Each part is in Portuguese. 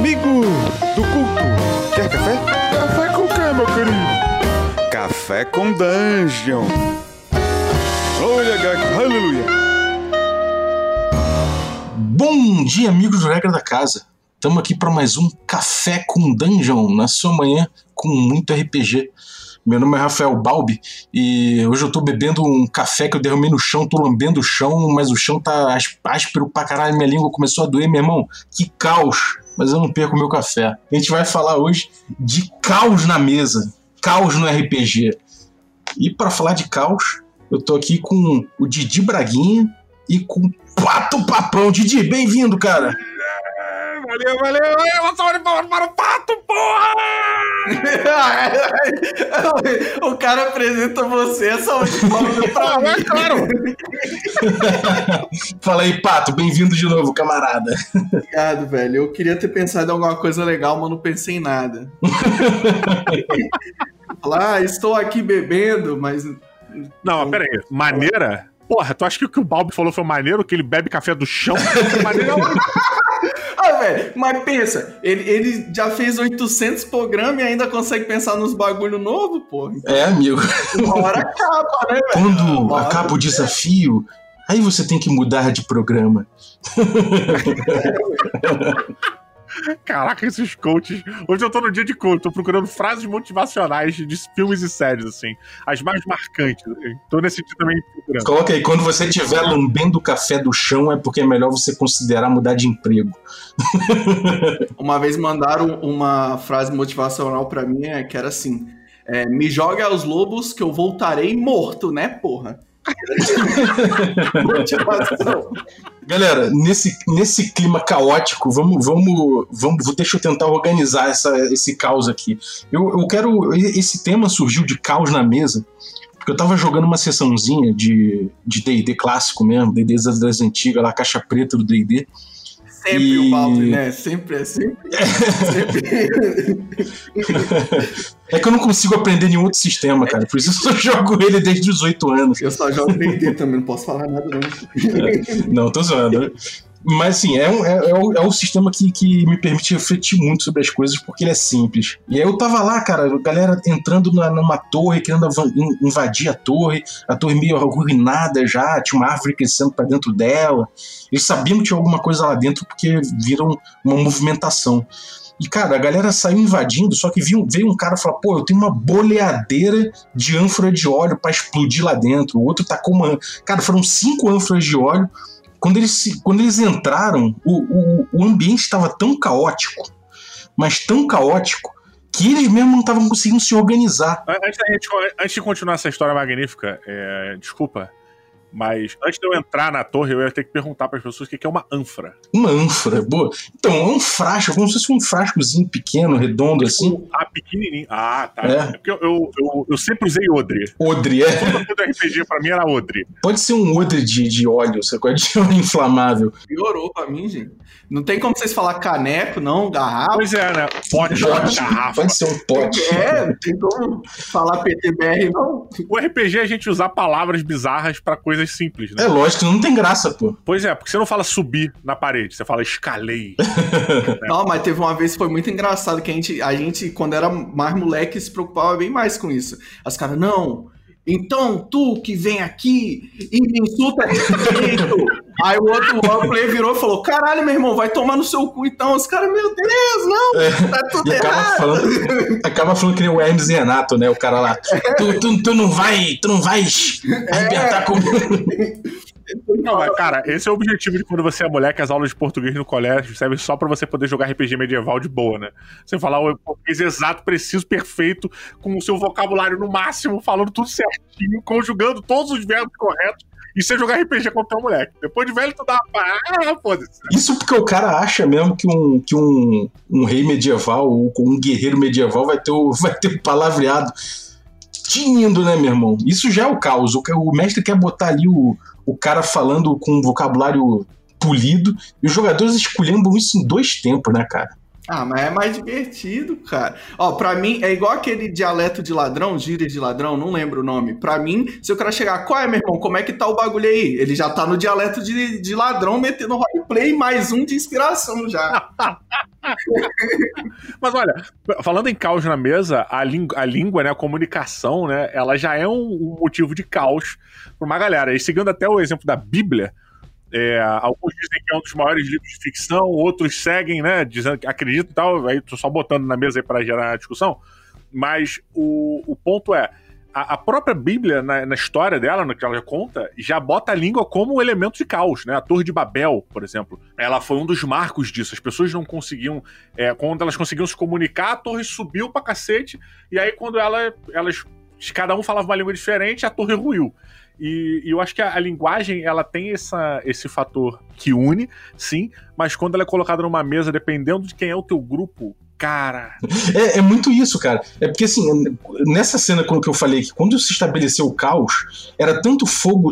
Amigo do culto, quer café? Café com quê, meu querido? Café com Dungeon. Glória, gato, aleluia. Bom dia, amigos do Regra da Casa. Estamos aqui para mais um Café com Dungeon, na sua manhã com muito RPG. Meu nome é Rafael Balbi e hoje eu tô bebendo um café que eu derramei no chão, tô lambendo o chão, mas o chão tá áspero pra caralho, minha língua começou a doer, meu irmão. Que caos! Mas eu não perco meu café. A gente vai falar hoje de caos na mesa, caos no RPG. E para falar de caos, eu tô aqui com o Didi Braguinha e com o Pato Papão. Didi, bem-vindo, cara! Valeu, valeu, valeu, uma salva de palmas para o pato, porra! o cara apresenta você, salva de palmas pra mim. É claro! Fala aí, pato, bem-vindo de novo, camarada. Obrigado, velho. Eu queria ter pensado em alguma coisa legal, mas não pensei em nada. Falar, ah, estou aqui bebendo, mas. Não, mas peraí. Maneira? Porra, tu acha que o que o Balbi falou foi maneiro? Que ele bebe café do chão? maneiro Ah, velho, mas pensa, ele, ele já fez 800 programas e ainda consegue pensar nos bagulho novo, pô. Então, é, amigo. Uma hora acaba, né, velho? Quando acaba o desafio, aí você tem que mudar de programa. Caraca, esses coaches. Hoje eu tô no dia de coach, tô procurando frases motivacionais de filmes e séries, assim. As mais marcantes. Assim. Tô nesse dia também procurando. Coloca aí, quando você estiver lambendo o café do chão, é porque é melhor você considerar mudar de emprego. Uma vez mandaram uma frase motivacional para mim, é, que era assim: é, Me jogue aos lobos que eu voltarei morto, né, porra? Galera, nesse, nesse clima caótico, vamos, vamos, vamos, deixa eu tentar organizar essa, esse caos aqui. Eu, eu quero. Esse tema surgiu de caos na mesa, porque eu tava jogando uma sessãozinha de DD clássico mesmo, DD das, das antigas, lá, caixa preta do DD. Sempre e... o Balbi, né? Sempre é sempre. sempre. é que eu não consigo aprender nenhum outro sistema, cara. Por isso eu jogo ele desde os 8 anos. Eu só jogo D&D também, não posso falar nada, não. É. Não, tô zoando. Mas assim, é, um, é, é, é sistema que, que me permite refletir muito sobre as coisas porque ele é simples. E aí eu tava lá, cara, galera entrando na, numa torre, querendo invadir a torre, a torre meio arruinada já, tinha uma árvore crescendo para dentro dela. Eles sabiam que tinha alguma coisa lá dentro porque viram uma movimentação. E, cara, a galera saiu invadindo, só que veio, veio um cara falar: pô, eu tenho uma boleadeira de ânfora de óleo para explodir lá dentro. O outro tacou uma. Cara, foram cinco ânforas de óleo quando eles, quando eles entraram, o, o, o ambiente estava tão caótico, mas tão caótico, que eles mesmo não estavam conseguindo se organizar. Antes, antes, de continuar essa história magnífica, é, desculpa, mas antes de eu entrar na torre, eu ia ter que perguntar para as pessoas o que é uma ânfora. Uma ânfora, boa. Então, é um frasco, como se fosse um frascozinho pequeno, redondo assim. Ah, pequenininho. Ah, tá. É, é porque eu, eu, eu, eu, sempre usei odre. Odre, é. Todo RPG pra mim era odre. Pode ser um odre de, de óleo, você pode de óleo inflamável. Piorou pra mim, gente. Não tem como vocês falar caneco, não, garrafa. Pois é, né? Pote, pote garrafa. Pode ser um pote. É, não tem como falar PTBR, não. O RPG é a gente usar palavras bizarras para coisas coisas simples, né? É lógico, não tem graça, pô. Pois é, porque você não fala subir na parede, você fala escalei. é. Não, mas teve uma vez que foi muito engraçado que a gente, a gente, quando era mais moleque, se preocupava bem mais com isso. As caras, não, então, tu que vem aqui e me insulta desse jeito. Aí o outro roleplay virou e falou: Caralho, meu irmão, vai tomar no seu cu então. Os caras, meu Deus, não, é, tá tudo acaba errado. Falando, acaba falando que nem o Hermes e Renato, né? O cara lá. Tu, tu, tu não vai, tu não vai arrebentar é. comigo. Não, mas, cara, esse é o objetivo de quando você é mulher, que as aulas de português no colégio servem só para você poder jogar RPG medieval de boa, né? Você falar o português exato, preciso, perfeito, com o seu vocabulário no máximo, falando tudo certinho, conjugando todos os verbos corretos. E você jogar RPG contra um moleque. Depois de velho, tu dá uma. Ah, foda-se. Isso porque o cara acha mesmo que um, que um, um rei medieval ou um guerreiro medieval vai ter o, vai ter o palavreado tinindo, né, meu irmão? Isso já é o caos. O mestre quer botar ali o, o cara falando com um vocabulário polido, e os jogadores escolhendo isso em dois tempos, né, cara? Ah, mas é mais divertido, cara. Ó, pra mim, é igual aquele dialeto de ladrão, gíria de ladrão, não lembro o nome. Pra mim, se o cara chegar, qual é, meu irmão, como é que tá o bagulho aí? Ele já tá no dialeto de, de ladrão, metendo roleplay, mais um de inspiração já. Mas olha, falando em caos na mesa, a, a língua, né, a comunicação, né, ela já é um, um motivo de caos pra uma galera. E seguindo até o exemplo da Bíblia, é, alguns dizem que é um dos maiores livros de ficção, outros seguem, né? Dizendo que acreditam e tal. Aí tô só botando na mesa aí para gerar a discussão. Mas o, o ponto é. A, a própria Bíblia, na, na, história dela, no que ela conta, já bota a língua como um elemento de caos, né? A Torre de Babel, por exemplo, ela foi um dos marcos disso. As pessoas não conseguiam. É, quando elas conseguiam se comunicar, a torre subiu pra cacete, e aí quando ela, elas. Cada um falava uma língua diferente, a torre ruiu. E, e, eu acho que a, a, linguagem ela tem essa, esse fator que une, sim, mas quando ela é colocada numa mesa, dependendo de quem é o teu grupo, cara. É, é, muito isso, cara. É porque, assim, nessa cena que eu falei que quando se estabeleceu o caos, era tanto fogo,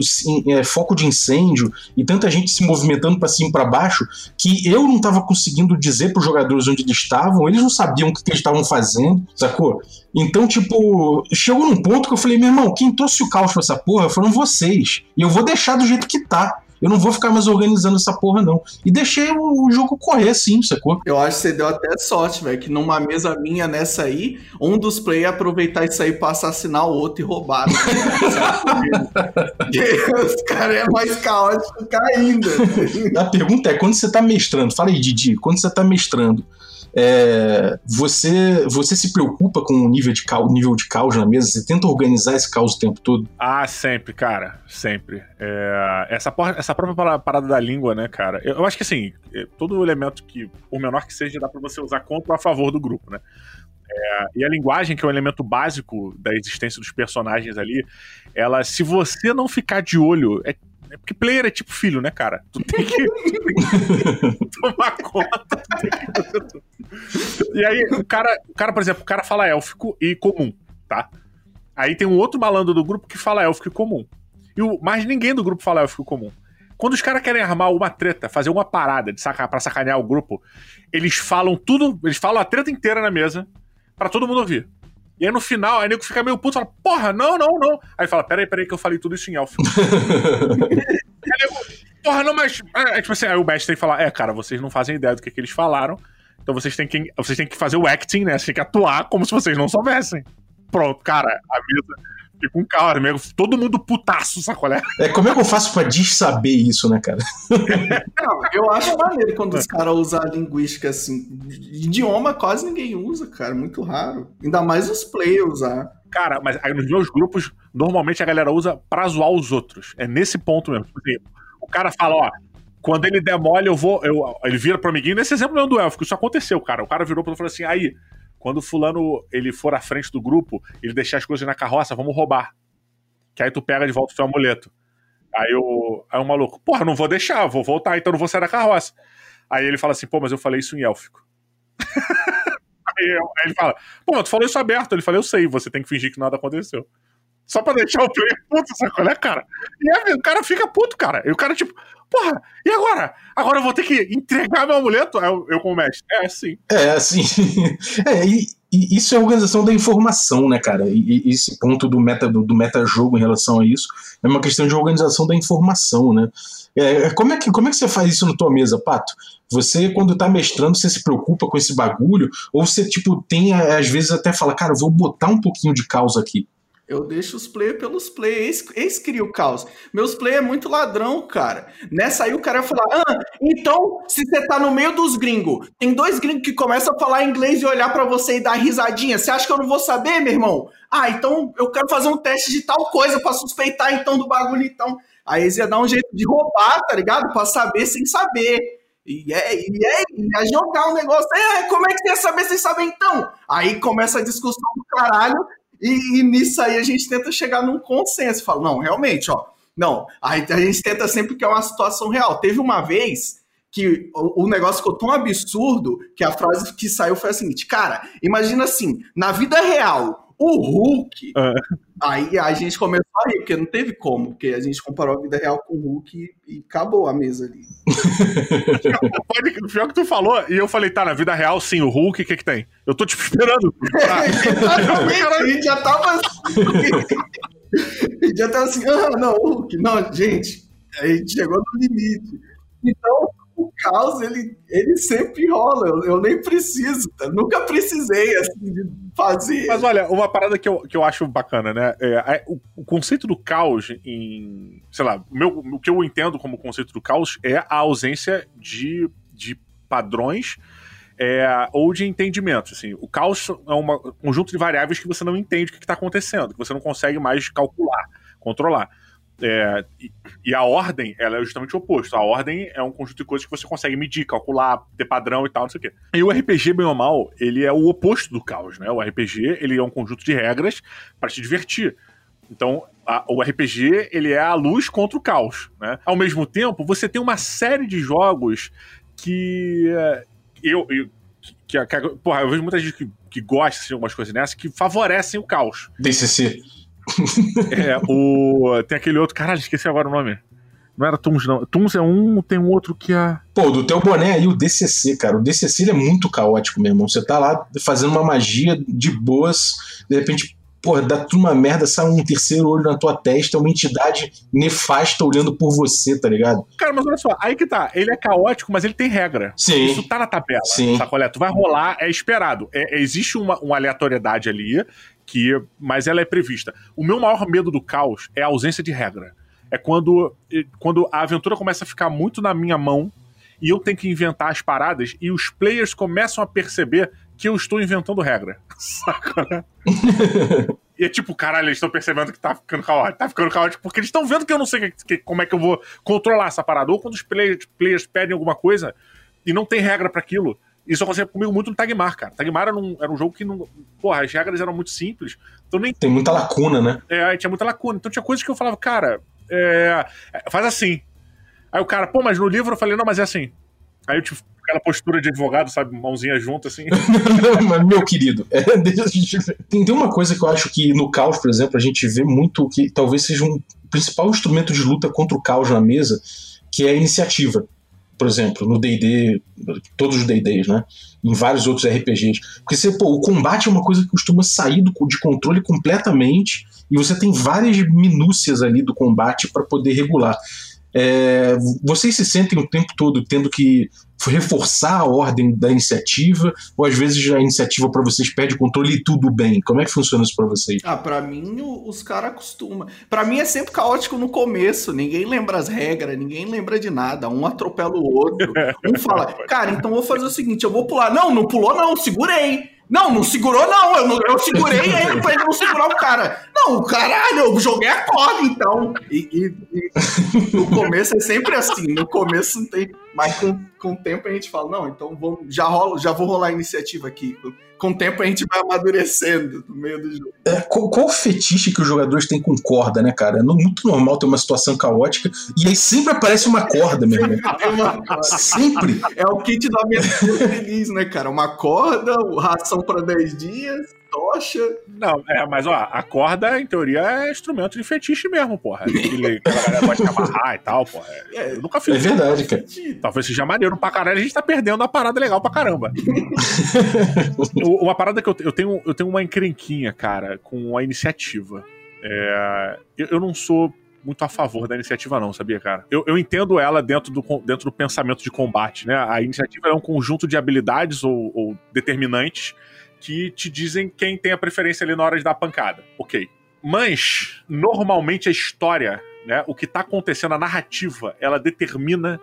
é, foco de incêndio e tanta gente se movimentando para cima e pra baixo que eu não tava conseguindo dizer pros jogadores onde eles estavam, eles não sabiam o que, que eles estavam fazendo, sacou? Então, tipo, chegou num ponto que eu falei, meu irmão, quem trouxe o caos pra essa porra foram vocês. E eu vou deixar do jeito que tá. Eu não vou ficar mais organizando essa porra, não. E deixei o, o jogo correr, sim, sacou? Eu acho que você deu até sorte, velho, que numa mesa minha nessa aí, um dos players aproveitar isso aí pra assassinar o outro e roubar. Né? Os caras é mais caótico que ainda. A pergunta é, quando você tá mestrando, fala aí, Didi, quando você tá mestrando, é, você, você se preocupa com o nível de, caos, nível de caos na mesa? Você tenta organizar esse caos o tempo todo? Ah, sempre, cara. Sempre. É, essa, essa própria parada da língua, né, cara? Eu, eu acho que assim, é, todo elemento que, por menor que seja, dá pra você usar contra ou a favor do grupo, né? É, e a linguagem, que é um elemento básico da existência dos personagens ali, ela, se você não ficar de olho, é é porque player é tipo filho, né, cara? Tu tem que, tomar conta. Que... E aí, o cara, o cara, por exemplo, o cara fala élfico e comum, tá? Aí tem um outro malandro do grupo que fala élfico e comum. E o, mais ninguém do grupo fala élfico e comum. Quando os caras querem armar uma treta, fazer uma parada de saca, pra sacanear o grupo, eles falam tudo, eles falam a treta inteira na mesa para todo mundo ouvir. E aí no final, aí o nego fica meio puto, fala, porra, não, não, não. Aí fala, peraí, peraí, que eu falei tudo isso em elfo. aí nego, porra, não, mas. É, tipo assim, aí o mestre tem que falar, é, cara, vocês não fazem ideia do que, que eles falaram. Então vocês têm, que, vocês têm que fazer o acting, né? Vocês têm que atuar como se vocês não soubessem. Pronto, cara, a mesa Fica um caos mesmo. Todo mundo putaço, sacolé. É, como é que eu faço pra saber isso, né, cara? Não, eu acho maneiro quando os caras usam a linguística assim. Idioma quase ninguém usa, cara. Muito raro. Ainda mais os players usar. Cara, mas nos meus grupos, normalmente a galera usa pra zoar os outros. É nesse ponto mesmo. Tipo assim, o cara fala, ó, quando ele demole, eu vou. Eu, ele vira pro amiguinho. Nesse exemplo não é do élfico, isso aconteceu, cara. O cara virou pra ele e falou assim: aí, quando fulano ele for à frente do grupo, ele deixar as coisas na carroça, vamos roubar. Que aí tu pega de volta o seu amuleto. Aí o, aí o maluco, porra, não vou deixar, vou voltar, então não vou sair da carroça. Aí ele fala assim, pô, mas eu falei isso em élfico. aí, aí, ele fala, pô, tu falou isso aberto. Ele fala, eu sei, você tem que fingir que nada aconteceu. Só pra deixar o player puto, sacou, né, cara? E aí, o cara fica puto, cara. E o cara, tipo, porra, e agora? Agora eu vou ter que entregar meu amuleto? Eu, eu como mestre. É assim. É, assim. é, e, e, isso é organização da informação, né, cara? E, e esse ponto do meta do, do meta-jogo em relação a isso é uma questão de organização da informação, né? É, é como, é que, como é que você faz isso na tua mesa, Pato? Você, quando tá mestrando, você se preocupa com esse bagulho? Ou você, tipo, tem, às vezes, até fala, cara, vou botar um pouquinho de causa aqui? Eu deixo os play pelos play. Eles criam o caos. Meus play é muito ladrão, cara. Nessa aí o cara vai falar: ah, então, se você tá no meio dos gringos, tem dois gringos que começam a falar inglês e olhar para você e dar risadinha. Você acha que eu não vou saber, meu irmão? Ah, então eu quero fazer um teste de tal coisa para suspeitar então do bagulho, então. Aí eles iam dar um jeito de roubar, tá ligado? Pra saber sem saber. E é, e é, ia jogar um negócio. É, como é que você ia saber sem saber então? Aí começa a discussão do caralho. E, e, nisso aí a gente tenta chegar num consenso. Fala, não, realmente, ó. Não, a, a gente tenta sempre que é uma situação real. Teve uma vez que o, o, negócio ficou tão absurdo que a frase que saiu foi a seguinte: cara, imagina assim, na vida real, O Hulk. Ah. Aí a gente começou a rir, porque não teve como, porque a gente comparou a vida real com o Hulk e, e acabou a mesa ali. O pior que tu falou, e eu falei, tá, na vida real, sim, o Hulk, o que que tem? Eu tô te esperando. Ah, a gente já tava assim. a gente já tava assim, ah, não, Hulk, não, gente, a gente chegou no limite. Então, o caos, ele, ele sempre rola, eu, eu nem preciso, tá? nunca precisei, assim, de fazer. Mas olha, uma parada que eu, que eu acho bacana, né? É, é, o, o conceito do caos em. Sei lá, o, meu, o que eu entendo como conceito do caos é a ausência de, de padrões é, ou de entendimento. Assim, o caos é um conjunto de variáveis que você não entende o que está acontecendo, que você não consegue mais calcular, controlar. É, e, e, a ordem, ela é justamente o oposto. A ordem é um conjunto de coisas que você consegue medir, calcular, ter padrão e tal, não sei o quê. E o RPG, bem ou mal, ele é o oposto do caos, né? O RPG, ele é um conjunto de regras para te divertir. Então, a, o RPG, ele é a luz contra o caos, né? Ao mesmo tempo, você tem uma série de jogos que eu, eu que, que, porra, eu vejo muita gente que, que gosta de algumas coisas nessa que favorecem o caos. DCC. É, o. Tem aquele outro. Caralho, esqueci agora o nome. Não era Tuns, não. Tuns é um, tem um outro que é. Pô, do teu boné aí, o DCC, cara. O DCC é muito caótico, meu irmão. Você tá lá fazendo uma magia de boas, de repente, porra, dá tudo uma merda, sai um terceiro olho na tua testa, uma entidade nefasta olhando por você, tá ligado? Cara, mas olha só, aí que tá. Ele é caótico, mas ele tem regra. Sim. Isso tá na tabela. Sim. Sacolé? Tu vai rolar, é esperado. É, existe uma, uma aleatoriedade ali que, mas ela é prevista. O meu maior medo do caos é a ausência de regra. É quando, quando a aventura começa a ficar muito na minha mão e eu tenho que inventar as paradas e os players começam a perceber que eu estou inventando regra. Saca, né? e é tipo, caralho, eles estão percebendo que tá ficando caótico. Tá ficando caótico porque eles estão vendo que eu não sei que, que, como é que eu vou controlar essa parada. Ou quando os players, players pedem alguma coisa e não tem regra para aquilo. Isso aconteceu comigo muito no Tagmar, cara. Tagmar era um, era um jogo que não. Porra, as regras eram muito simples. Então nem. Tem muita lacuna, né? É, tinha muita lacuna. Então tinha coisas que eu falava, cara, é, faz assim. Aí o cara, pô, mas no livro eu falei, não, mas é assim. Aí eu tive aquela postura de advogado, sabe? Mãozinha junto, assim. mas, meu querido, é, tem, tem uma coisa que eu acho que no caos, por exemplo, a gente vê muito que talvez seja um principal instrumento de luta contra o caos na mesa, que é a iniciativa por exemplo, no D&D, todos os D&Ds, né? Em vários outros RPGs. Porque você, pô, o combate é uma coisa que costuma sair de controle completamente e você tem várias minúcias ali do combate para poder regular. É, vocês se sentem o tempo todo tendo que reforçar a ordem da iniciativa ou às vezes a iniciativa para vocês perde o controle e tudo bem? Como é que funciona isso para vocês? Ah, para mim os caras acostumam. Para mim é sempre caótico no começo, ninguém lembra as regras, ninguém lembra de nada, um atropela o outro. Um fala: "Cara, então vou fazer o seguinte, eu vou pular". Não, não pulou não, segurei. Não, não segurou, não. Eu, eu segurei ele pra ele não segurar o cara. Não, caralho, eu joguei a corda, então. E, e, e, no começo é sempre assim. No começo não tem. Mas com, com o tempo a gente fala, não, então vamos, já, rola, já vou rolar a iniciativa aqui. Com o tempo a gente vai amadurecendo no meio do jogo. É, qual, qual o fetiche que os jogadores têm com corda, né, cara? É muito normal ter uma situação caótica e aí sempre aparece uma corda, meu irmão. sempre. É o kit da minha feliz, né, cara? Uma corda, ração para 10 dias, tocha. Não, é, mas ó, a corda, em teoria, é instrumento de fetiche mesmo, porra. Que a galera gosta de amarrar e tal, porra. É, eu nunca fiz. É verdade, cara. Talvez seja maneiro pra caralho, a gente tá perdendo a parada legal pra caramba. uma parada que eu, eu, tenho, eu tenho uma encrenquinha, cara, com a iniciativa. É, eu, eu não sou muito a favor da iniciativa, não, sabia, cara? Eu, eu entendo ela dentro do, dentro do pensamento de combate, né? A iniciativa é um conjunto de habilidades ou, ou determinantes que te dizem quem tem a preferência ali na hora de dar a pancada. Ok. Mas, normalmente, a história, né? O que tá acontecendo, a narrativa, ela determina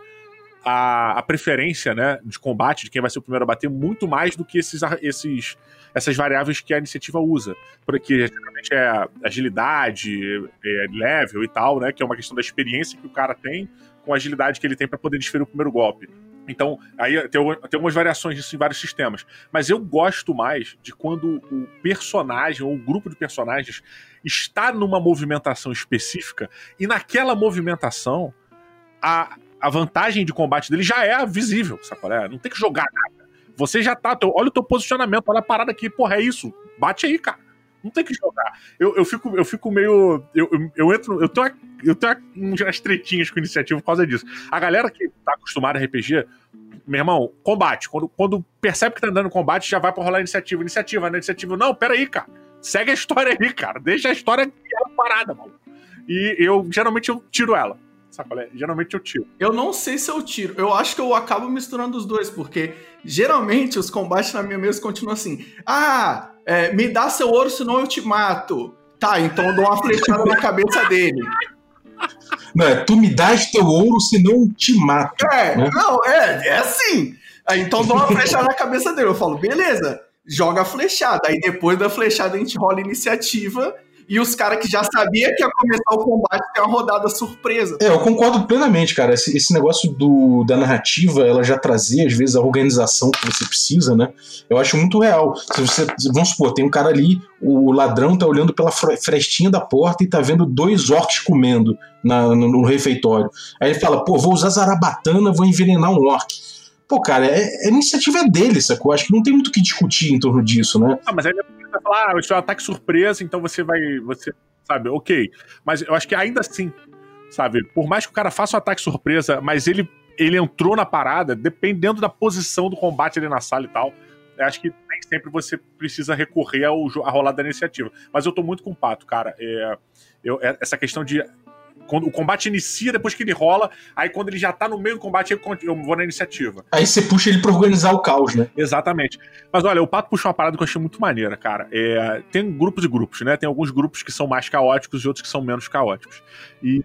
a, a, preferência né, de combate, de quem vai ser o primeiro a bater, muito mais do que esses, esses, essas variáveis que a iniciativa usa. Porque geralmente é agilidade, é level e tal, né? Que é uma questão da experiência que o cara tem com a agilidade que ele tem para poder desferir o primeiro golpe. Então, aí tem, algumas variações disso em vários sistemas. Mas eu gosto mais de quando o personagem ou o grupo de personagens está numa movimentação específica e naquela movimentação a, a vantagem de combate dele já é visível, sacou? É, não tem que jogar nada. Você já tá, olha o teu posicionamento, olha a parada aqui, porra, é isso. Bate aí, cara. Não tem que jogar. Eu, eu, fico, eu fico meio. Eu, eu, eu entro. Eu tenho, eu tenho umas tretinhas com iniciativa por causa disso. A galera que tá acostumada a RPG, meu irmão, combate. Quando, quando percebe que tá andando combate, já vai pra rolar iniciativa. Iniciativa, né? Iniciativa. Não, pera aí, cara. Segue a história aí, cara. Deixa a história parada, mano. E eu, geralmente, eu tiro ela. Sacolé? Geralmente eu tiro. Eu não sei se eu tiro. Eu acho que eu acabo misturando os dois, porque geralmente os combates na minha mesa continuam assim. Ah, é, me dá seu ouro, senão eu te mato. Tá, então eu dou uma flechada na cabeça dele. Não, é tu me dás teu ouro, senão eu te mato. É, né? não, é, é assim. Aí, então dou uma flechada na cabeça dele. Eu falo, beleza, joga a flechada. Aí depois da flechada a gente rola iniciativa e os caras que já sabia que ia começar o combate tem uma rodada surpresa. É, eu concordo plenamente, cara. Esse, esse negócio do, da narrativa, ela já trazer, às vezes, a organização que você precisa, né? Eu acho muito real. Se você, vamos supor, tem um cara ali, o ladrão tá olhando pela frestinha da porta e tá vendo dois orcs comendo na, no, no refeitório. Aí ele fala, pô, vou usar zarabatana, vou envenenar um orc. Pô, cara, é, a iniciativa é dele, sacou? Acho que não tem muito o que discutir em torno disso, né? Ah, mas aí vai falar, ah, isso é um ataque surpresa, então você vai. Você, sabe, ok. Mas eu acho que ainda assim, sabe, por mais que o cara faça um ataque surpresa, mas ele, ele entrou na parada, dependendo da posição do combate ali na sala e tal. Acho que nem sempre você precisa recorrer ao, à rolada da iniciativa. Mas eu tô muito com o pato, cara. É, eu, é, essa questão de quando o combate inicia, depois que ele rola, aí quando ele já tá no meio do combate, eu vou na iniciativa. Aí você puxa ele pra organizar o caos, né? Exatamente. Mas olha, o Pato puxou uma parada que eu achei muito maneira, cara. É, tem grupos e grupos, né? Tem alguns grupos que são mais caóticos e outros que são menos caóticos. E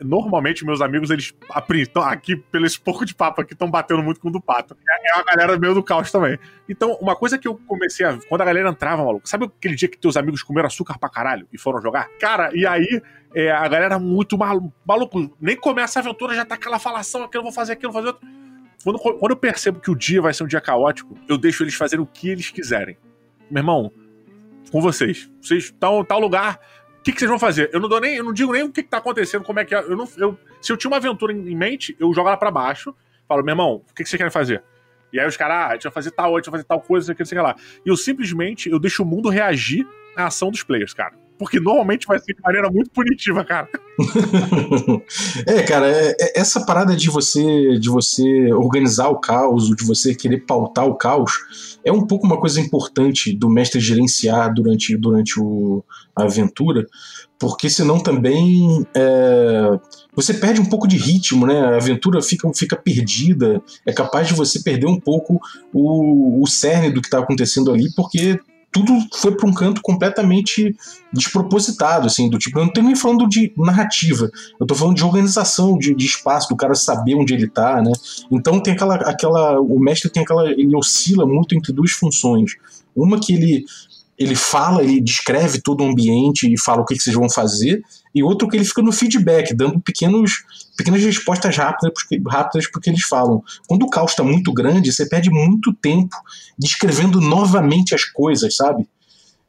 normalmente meus amigos, eles estão aqui, pelo esse pouco de papo aqui, estão batendo muito com o do pato. É, é uma galera meio do caos também. Então, uma coisa que eu comecei a. Quando a galera entrava, maluco, sabe aquele dia que teus amigos comeram açúcar pra caralho e foram jogar? Cara, e aí é, a galera muito maluco, maluco, nem começa a aventura, já tá aquela falação, aquilo, vou fazer aquilo, vou fazer outro. Quando, quando eu percebo que o dia vai ser um dia caótico, eu deixo eles fazerem o que eles quiserem. Meu irmão, com vocês. Vocês estão tal lugar, que, que, vocês vão fazer? Eu não dou nem, eu não digo nem o que, que tá acontecendo, como é que é. Eu não, eu, se eu tinha uma aventura em, mente, eu jogo ela pra baixo, falo, meu irmão, o que, que vocês querem fazer? E aí os caras, ah, a gente vai fazer tal, a gente vai fazer tal coisa, sei que, sei lá. E eu simplesmente, eu deixo o mundo reagir à ação dos players, cara. Porque normalmente vai ser de maneira muito punitiva, cara. é, cara, é, é, essa parada de você de você organizar o caos, de você querer pautar o caos, é um pouco uma coisa importante do mestre gerenciar durante, durante o, a aventura, porque senão também é, você perde um pouco de ritmo, né? A aventura fica, fica perdida, é capaz de você perder um pouco o, o cerne do que está acontecendo ali, porque tudo foi para um canto completamente despropositado, assim, do tipo, eu não tô nem falando de narrativa, eu tô falando de organização, de, de espaço, do cara saber onde ele tá, né? Então tem aquela, aquela, o mestre tem aquela, ele oscila muito entre duas funções. Uma que ele ele fala, ele descreve todo o ambiente e fala o que, que vocês vão fazer, e outro que ele fica no feedback, dando pequenos, pequenas respostas rápidas, rápidas porque eles falam. Quando o caos está muito grande, você perde muito tempo descrevendo novamente as coisas, sabe?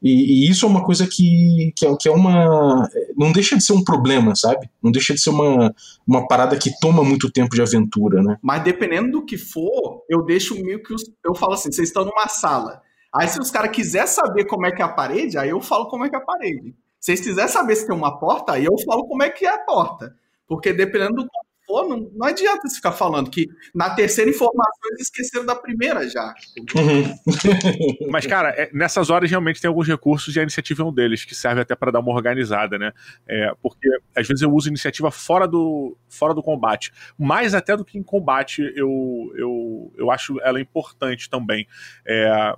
E, e, isso é uma coisa que, que, é, que é uma. Não deixa de ser um problema, sabe? Não deixa de ser uma, uma parada que toma muito tempo de aventura, né? Mas dependendo do que for, eu deixo meio que. Os, eu falo assim: vocês estão numa sala. Aí, se os caras quiserem saber como é que é a parede, aí eu falo como é que é a parede. Se vocês quiserem saber se tem uma porta, aí eu falo como é que é a porta. Porque dependendo do for, não, não adianta você ficar falando que na terceira informação eles esqueceram da primeira já. Uhum. Mas, cara, é, nessas horas realmente tem alguns recursos e a iniciativa é um deles, que serve até para dar uma organizada, né? É, porque às vezes eu uso iniciativa fora do, fora do combate. Mais até do que em combate, eu, eu, eu acho ela importante também. É,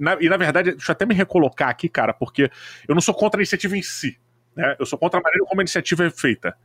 na, e na verdade, deixa eu até me recolocar aqui, cara, porque eu não sou contra a iniciativa em si. Né? Eu sou contra a maneira como a iniciativa é feita.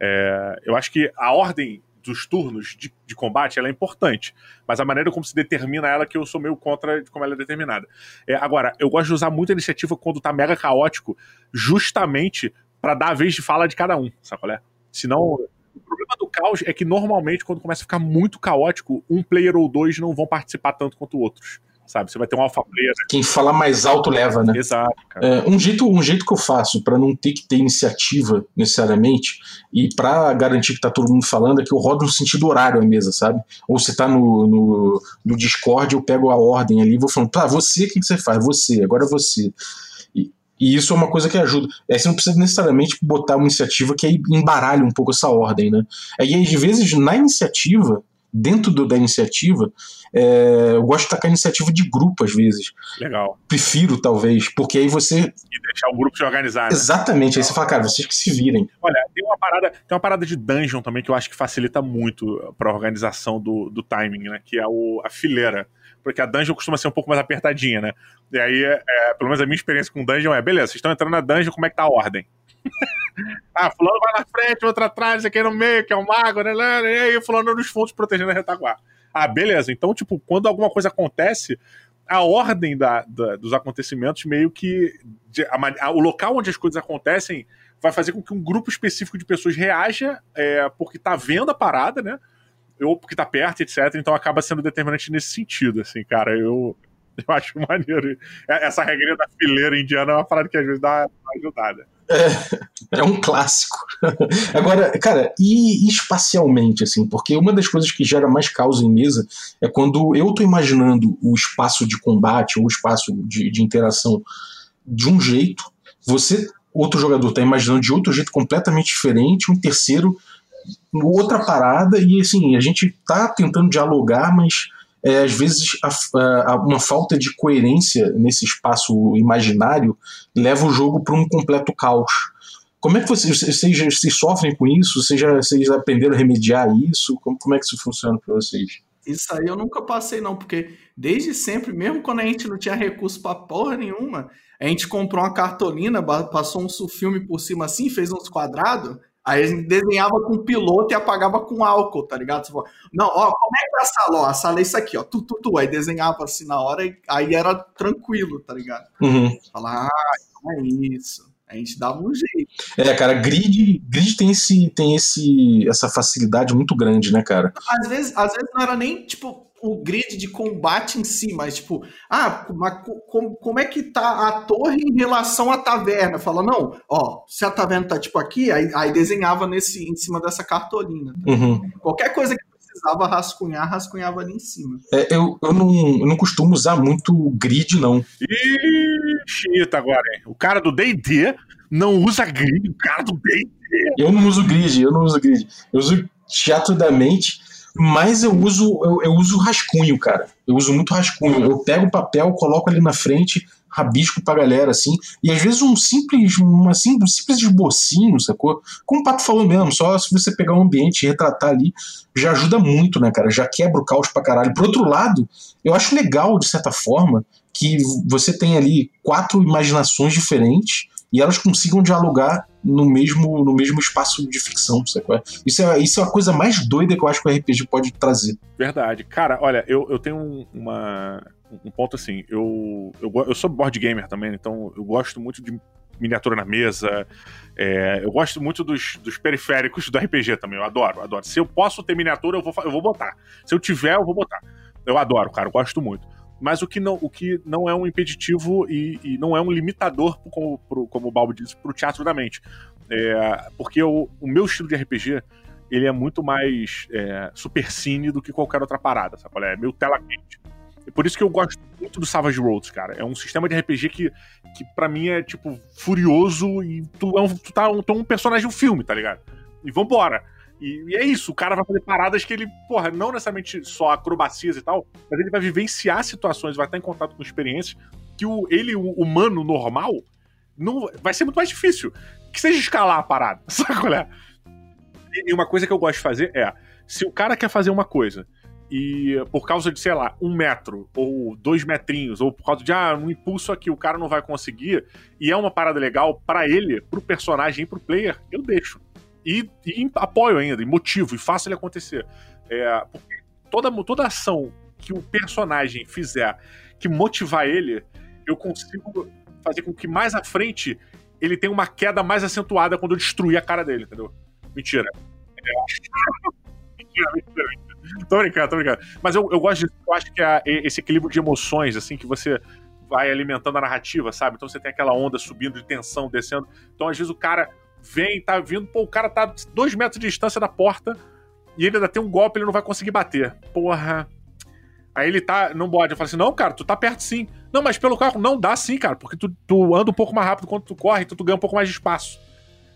É, eu acho que a ordem dos turnos de, de, combate é importante, mas a maneira como se determina ela que eu sou meio contra de como ela é determinada. É, agora, eu gosto de usar muito a iniciativa quando tá mega caótico, justamente para dar a vez de fala de cada um, sabe qual é? Senão, o problema do caos é que normalmente quando começa a ficar muito caótico, um player ou dois não vão participar tanto quanto outros sabe? Você vai ter um alfa player. Né? Quem fala mais alto leva, né? Exato. É, um, jeito, um jeito que eu faço para não ter que ter iniciativa necessariamente e para garantir que tá todo mundo falando é que eu rodo no sentido horário a mesa, sabe? Ou você tá no, no, no Discord, eu pego a ordem ali e vou falando, tá, você, o que, que você faz? Você, agora você. E isso é uma coisa que ajuda. Aí você não precisa necessariamente botar uma iniciativa que aí embaralhe um pouco essa ordem, né? Aí, às vezes, na iniciativa, dentro do, da iniciativa, é, eu gosto de tacar iniciativa de grupo às vezes. Legal. Prefiro, talvez, porque aí você. E deixar o grupo se organizar. Né? Exatamente, aí você fala, cara, vocês que se virem. Olha, tem uma parada, tem uma parada de dungeon também que eu acho que facilita muito para a organização do, do timing, né? Que é o, a fileira. Porque a dungeon costuma ser um pouco mais apertadinha, né? E aí, é, pelo menos a minha experiência com dungeon é, beleza, vocês estão entrando na dungeon, como é que tá a ordem? ah, fulano vai na frente, outro atrás, aqui no meio, que é o mago, né? E aí, fulano nos fundos protegendo a retaguarda. Ah, beleza. Então, tipo, quando alguma coisa acontece, a ordem da, da dos acontecimentos meio que. De, a, a, o local onde as coisas acontecem vai fazer com que um grupo específico de pessoas reaja é, porque tá vendo a parada, né? Ou porque tá perto, etc. Então acaba sendo determinante nesse sentido, assim, cara. Eu, eu acho maneiro. É, essa regrinha da fileira indiana é uma parada que às vezes dá uma ajudada. É, é um clássico. Agora, cara, e espacialmente, assim, porque uma das coisas que gera mais causa em mesa é quando eu tô imaginando o espaço de combate ou o espaço de, de interação de um jeito, você, outro jogador, tá imaginando de outro jeito completamente diferente, um terceiro outra parada, e assim, a gente tá tentando dialogar, mas é, às vezes a, a, uma falta de coerência nesse espaço imaginário leva o jogo para um completo caos. Como é que vocês, vocês, vocês sofrem com isso? Vocês, já, vocês aprenderam a remediar isso? Como, como é que isso funciona para vocês? Isso aí eu nunca passei, não, porque desde sempre, mesmo quando a gente não tinha recurso para porra nenhuma, a gente comprou uma cartolina, passou um filme por cima assim, fez uns quadrados, Aí a gente desenhava com piloto e apagava com álcool, tá ligado? Você não, ó, como é que é a sala? Ó, a sala é isso aqui, ó, tu, tu, tu. Aí desenhava assim na hora, aí era tranquilo, tá ligado? Uhum. Falar, ah, então é isso. A gente dava um jeito. É, cara, grid, grid tem, esse, tem esse, essa facilidade muito grande, né, cara? Às vezes, às vezes não era nem, tipo, o grid de combate em si, mas tipo, ah, mas como, como é que tá a torre em relação à taverna? Fala, não, ó, se a taverna tá tipo aqui, aí, aí desenhava nesse, em cima dessa cartolina. Uhum. Qualquer coisa que precisava rascunhar, rascunhava ali em cima. É, eu, eu, não, eu não costumo usar muito grid, não. Ixi, tá agora, hein? O cara do D&D não usa grid, o cara do D&D. Eu não uso grid, eu não uso grid. Eu uso teatro da mente mas eu uso eu, eu, uso rascunho, cara. Eu uso muito rascunho. Eu pego o papel, coloco ali na frente, rabisco pra galera, assim. E às vezes um simples, um, assim, um simples esbocinho, sacou? Como o Pato falou mesmo, só se você pegar um ambiente e retratar ali, já ajuda muito, né, cara? Já quebra o caos pra caralho. Por outro lado, eu acho legal, de certa forma, que você tem ali quatro imaginações diferentes e elas consigam dialogar no mesmo, no mesmo espaço de ficção, sabe? Isso é, isso é a coisa mais doida que eu acho que o RPG pode trazer. Verdade. Cara, olha, eu, eu tenho uma, um ponto assim, eu, eu, eu sou board gamer também, então eu gosto muito de miniatura na mesa. É, eu gosto muito dos, dos, periféricos do RPG também. Eu adoro, adoro. Se eu posso ter miniatura, eu vou, eu vou botar. Se eu tiver, eu vou botar. Eu adoro, cara, eu gosto muito mas o que não, o que não é um impeditivo e, e não é um limitador, como, pro, como o Balbo disse, para o teatro da mente. É, porque o, o, meu estilo de RPG ele é muito mais é, super cine do que qualquer outra parada, sabe? É meio tela quente. E por isso que eu gosto muito do Savage Worlds, cara. É um sistema de RPG que, que para mim é, tipo, furioso e tu, é um, tu tá um, tu é um personagem de um filme, tá ligado? E vambora. E, e, é isso, o cara vai fazer paradas que ele, porra, não necessariamente só acrobacias e tal, mas ele vai vivenciar situações, vai estar em contato com experiências que o, ele, o humano normal, não vai ser muito mais difícil. Que seja escalar a parada, sabe qual é? E uma coisa que eu gosto de fazer é, se o cara quer fazer uma coisa e por causa de, sei lá, um metro ou dois metrinhos, ou por causa de, ah, um impulso aqui o cara não vai conseguir, e é uma parada legal para ele, pro personagem e pro player, eu deixo e, e apoio ainda, e motivo, e faço ele acontecer. É, porque toda, toda ação que o personagem fizer que motivar ele, eu consigo fazer com que mais à frente ele tenha uma queda mais acentuada quando eu destruir a cara dele, entendeu? Mentira. É. mentira, mentira, mentira. Tô brincando, tô brincando. Mas eu, eu gosto de, eu acho que é esse equilíbrio de emoções, assim, que você vai alimentando a narrativa, sabe? Então você tem aquela onda subindo de tensão, descendo. Então, às vezes, o cara vem, tá vindo, pô, o cara tá dois metros de distância da porta e ele ainda tem um golpe, ele não vai conseguir bater. Porra. Aí ele tá num bode. Eu falo assim: não, cara, tu tá perto sim. Não, mas pelo carro, não, dá sim, cara, porque tu, tu anda um pouco mais rápido quando tu corre, então tu ganha um pouco mais de espaço.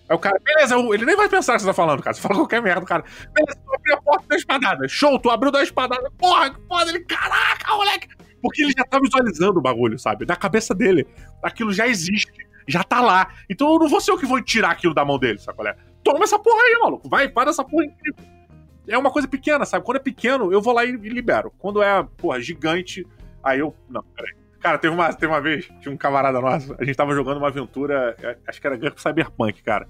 Aí o cara, beleza, ele nem vai pensar que você tá falando, cara. Você fala qualquer merda, cara. Beleza, tu abriu a porta da espadada. Show, tu abriu da espadada. Porra, que foda. Ele, caraca, moleque. Porque ele já tá visualizando o bagulho, sabe? Na cabeça dele. Aquilo já existe, já tá lá. Então eu não vou ser eu que vou tirar aquilo da mão dele, sabe qual é? Toma essa porra aí, maluco. Vai, para essa porra incrível. É uma coisa pequena, sabe? Quando é pequeno, eu vou lá e libero. Quando é, porra, gigante, aí eu. Não, peraí. Cara, teve uma, teve uma vez, tinha um camarada nosso, a gente tava jogando uma aventura, é, acho que era Gunk Cyberpunk, cara.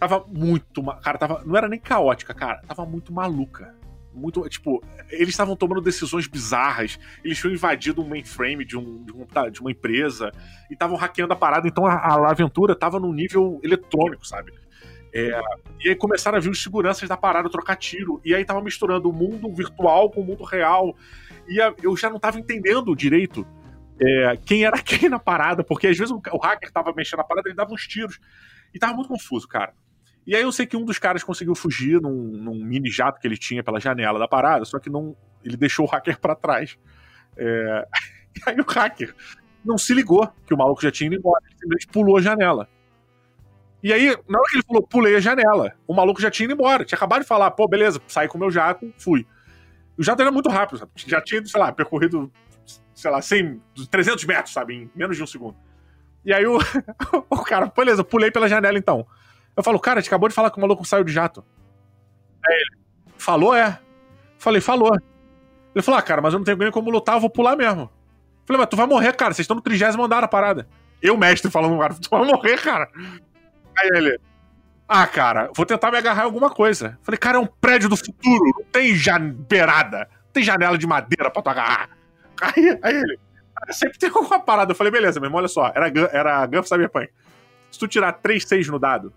Tava muito. Cara, tava. Não era nem caótica, cara. Tava muito maluca. Muito. Tipo, eles estavam tomando decisões bizarras. Eles tinham invadido um mainframe de, um, de, um, de uma empresa e estavam hackeando a parada. Então a, a aventura tava num nível eletrônico, sabe? É, e aí começaram a vir os seguranças da parada trocar tiro. E aí tava misturando o mundo virtual com o mundo real. E a, eu já não tava entendendo direito é, quem era quem na parada, porque às vezes o, hacker tava mexendo na parada, ele dava uns tiros. E tava muito confuso, cara. E aí eu sei que um dos caras conseguiu fugir num, num mini jato que ele tinha pela janela da parada, só que não, ele deixou o hacker para trás. É... E aí o hacker não se ligou que o maluco já tinha ido embora, ele simplesmente pulou a janela. E aí, na hora que ele falou, pulei a janela, o maluco já tinha ido embora. Tinha acabado de falar, pô, beleza, saí com o meu jato, fui. O jato era muito rápido, sabe? Já tinha, sei lá, percorrido, sei lá, 100, 300 metros, sabe? Em menos de um segundo. E aí o, o cara, beleza, pulei pela janela então. Eu falo, cara, a acabou de falar que o maluco saiu de jato. Aí ele, falou, é. Falei, falou. Ele falou, ah, cara, mas eu não tenho nem como lutar, eu vou pular mesmo. Falei, mas tu vai morrer, cara, vocês estão no trigésimo andar da parada. Eu, mestre, falando, cara, tu vai morrer, cara. Aí ele, ah, cara, vou tentar me agarrar em alguma coisa. Falei, cara, é um prédio do futuro, não tem beirada, não tem janela de madeira pra tu agarrar. Aí, aí ele, ah, sempre tem alguma parada. Eu falei, beleza, meu irmão, olha só, era, era Gunf Cyberpunk. Se tu tirar 3-6 no dado,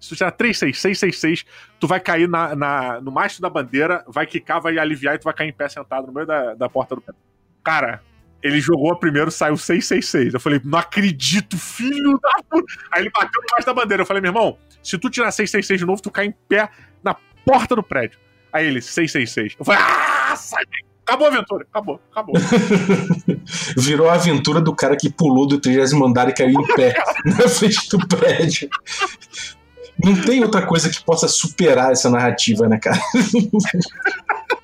se tu tirar 3, 6, 6, 6, 6, tu vai cair na, na, no mastro da bandeira, vai quicar, vai aliviar e tu vai cair em pé sentado no meio da, da porta do pé. Cara, ele jogou a primeiro, saiu 666. Eu falei, não acredito, filho da puta. Aí ele bateu no mastro da bandeira. Eu falei, meu irmão, se tu tirar 666 de novo, tu cai em pé na porta do prédio. Aí ele, 666. Eu falei, ah, sai Acabou a aventura, acabou, acabou. Virou a aventura do cara que pulou do 30 andar e caiu em pé na frente do prédio. Não tem outra coisa que possa superar essa narrativa, né, cara?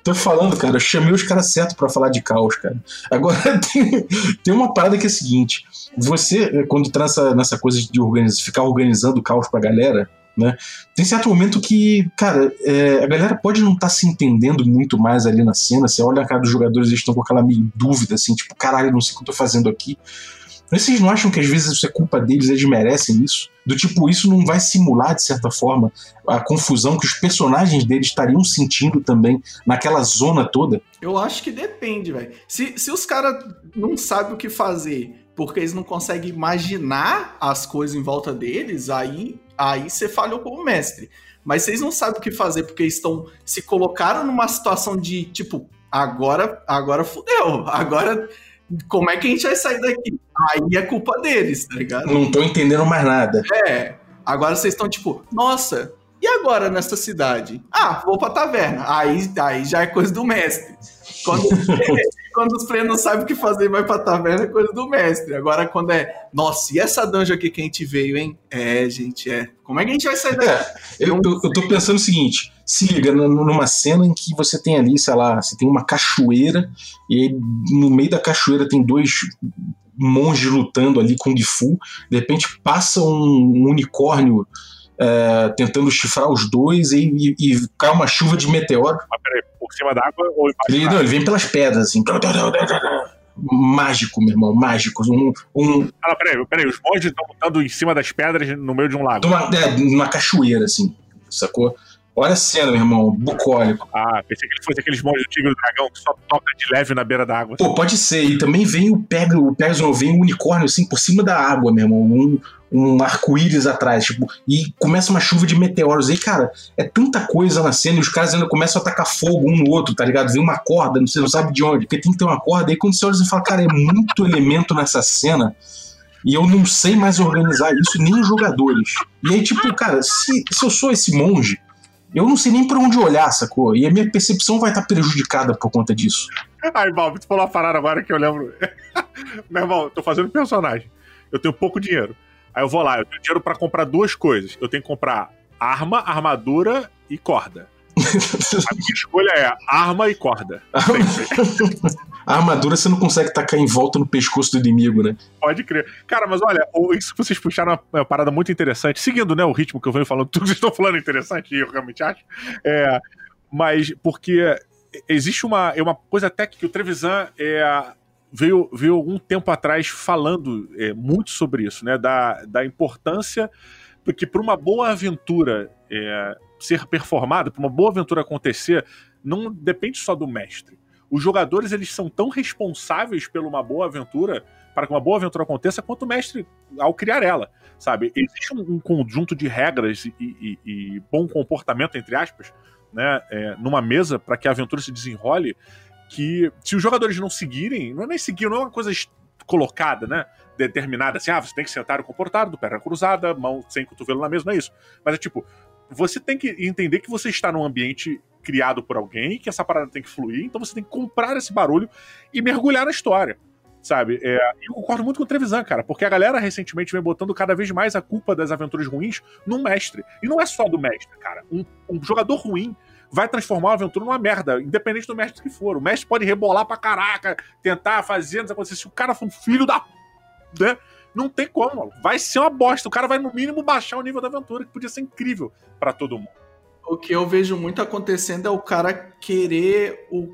Tô falando, cara, eu chamei os caras certos para falar de caos, cara. Agora, tem, tem uma parada que é a seguinte: você, quando tá nessa, nessa coisa de organizar, ficar organizando o caos pra galera, né? Tem certo momento que, cara, é, a galera pode não estar tá se entendendo muito mais ali na cena. Você olha a cara dos jogadores, eles estão com aquela meio dúvida, assim, tipo, caralho, não sei o que eu tô fazendo aqui. Mas vocês não acham que às vezes isso é culpa deles, eles merecem isso? Do tipo, isso não vai simular, de certa forma, a confusão que os personagens deles estariam sentindo também naquela zona toda? Eu acho que depende, velho. Se, se os caras não sabem o que fazer porque eles não conseguem imaginar as coisas em volta deles, aí aí você falhou como mestre. Mas vocês não sabem o que fazer porque estão se colocaram numa situação de tipo, agora, agora fudeu, agora como é que a gente vai sair daqui? Aí é culpa deles, tá ligado? Não tô entendendo mais nada. É. Agora vocês estão tipo, nossa, e agora nessa cidade? Ah, vou pra taverna. Aí, aí já é coisa do mestre. Quando, quando os players não sabem o que fazer e vai pra taverna, é coisa do mestre. Agora, quando é, nossa, e essa dungeon aqui que a gente veio, hein? É, gente, é. Como é que a gente vai sair daqui? É, eu, eu, eu tô pensando o seguinte: se liga numa cena em que você tem ali, sei lá, você tem uma cachoeira, e aí no meio da cachoeira tem dois monges lutando ali com Gifu, de repente passa um, unicórnio é, tentando chifrar os dois e, e, e, cai uma chuva de meteoro. Mas peraí, por cima d'água ou embaixo? Ele, não, ele vem pelas pedras, assim. Mágico, meu irmão, mágico. Um, um... Ah, peraí, peraí, os monges estão lutando em cima das pedras no meio de um lago. Numa, é, numa cachoeira, assim, sacou? Olha a cena, meu irmão, bucólico. Ah, pensei que ele fosse aqueles monges do Tigre do Dragão que só toca de leve na beira da água. Pô, pode ser. E também vem o Pega, o Pegasus, vem um unicórnio assim por cima da água, meu irmão. Um, um arco-íris atrás, tipo, e começa uma chuva de meteoros. E, cara, é tanta coisa na cena e os caras ainda começam a atacar fogo um no outro, tá ligado? Vem uma corda, você não sabe de onde, porque tem que ter uma corda. E quando você olha, você fala, cara, é muito elemento nessa cena e eu não sei mais organizar isso, nem os jogadores. E aí, tipo, cara, se, se eu sou esse monge, eu não sei nem para onde olhar, sacou? E a minha percepção vai estar prejudicada por conta disso. Aí, Balbi, tu falou uma parada agora que eu lembro. Meu irmão, tô fazendo personagem. Eu tenho pouco dinheiro. Aí eu vou lá, eu tenho dinheiro pra comprar duas coisas. Eu tenho que comprar arma, armadura e corda. A minha escolha é arma e corda. A armadura você não consegue tacar em volta no pescoço do inimigo, né? Pode crer. Cara, mas olha, isso que vocês puxaram é uma parada muito interessante. Seguindo, né, o ritmo que eu venho falando, tudo que vocês estão falando é interessante, e eu realmente acho. É, mas porque existe uma, é uma coisa até que o Trevisan é, veio, veio algum tempo atrás falando é, muito sobre isso, né? Da, da importância. Porque para uma boa aventura é, ser performada, para uma boa aventura acontecer, não depende só do mestre os jogadores eles são tão responsáveis por uma boa aventura, para que uma boa aventura aconteça, quanto o mestre ao criar ela, sabe? Existe um, um conjunto de regras e, e, e, bom comportamento, entre aspas, né, é, numa mesa para que a aventura se desenrole, que se os jogadores não seguirem, não é nem seguir, não é uma coisa colocada, né? Determinada, assim, ah, você tem que sentar e comportado, perna cruzada, mão sem cotovelo na mesa, não é isso. Mas é tipo, você tem que entender que você está num ambiente criado por alguém, que essa parada tem que fluir, então você tem que comprar esse barulho e mergulhar na história. Sabe? É, eu concordo muito com o Trevisan, cara, porque a galera recentemente vem botando cada vez mais a culpa das aventuras ruins no mestre. E não é só do mestre, cara. Um, um jogador ruim vai transformar a aventura numa merda, independente do mestre que for. O mestre pode rebolar pra caraca, tentar fazer, não acontecer. Se o cara for um filho da. Né? Não tem como, vai ser uma bosta. O cara vai, no mínimo, baixar o nível da aventura, que podia ser incrível para todo mundo o que eu vejo muito acontecendo é o cara querer o,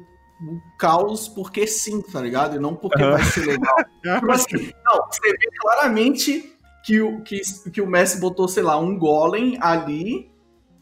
caos porque sim, tá ligado? E não porque uhum. vai ser legal. tipo assim, não, você vê claramente que o, que, que o Messi botou, sei lá, um golem ali,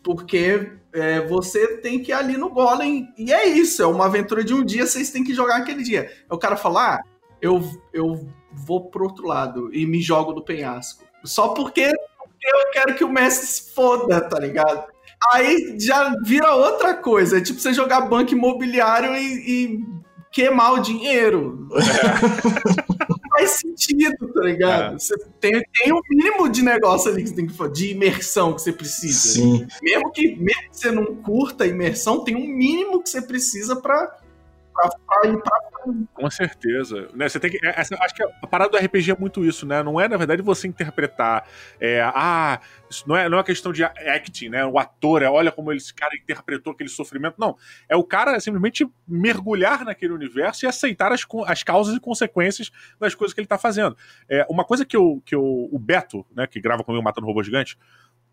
porque é, você tem que ir ali no golem, e é isso, é uma aventura de um dia, vocês têm que jogar aquele dia. Aí o cara fala, ah, eu, eu vou pro outro lado e me jogo do penhasco. Só porque, eu quero que o Messi se foda, tá ligado? Aí já vira outra coisa. É tipo você jogar banco imobiliário e, e queimar o dinheiro. É. Faz sentido, tá ligado? É. Você tem, tem um mínimo de negócio ali que você tem que fazer, de imersão que você precisa. Sim. Mesmo que, mesmo que você não curta a imersão, tem um mínimo que você precisa para com certeza. Né, você tem que, é, essa, acho que a parada do RPG é muito isso, né? Não é, na verdade, você interpretar. É, ah, isso não é, não é uma questão de acting, né? O ator, é, olha como esse cara interpretou aquele sofrimento. Não. É o cara simplesmente mergulhar naquele universo e aceitar as, as causas e consequências das coisas que ele tá fazendo. É, uma coisa que, eu, que eu, o Beto, né, que grava comigo Matando Robô Gigante,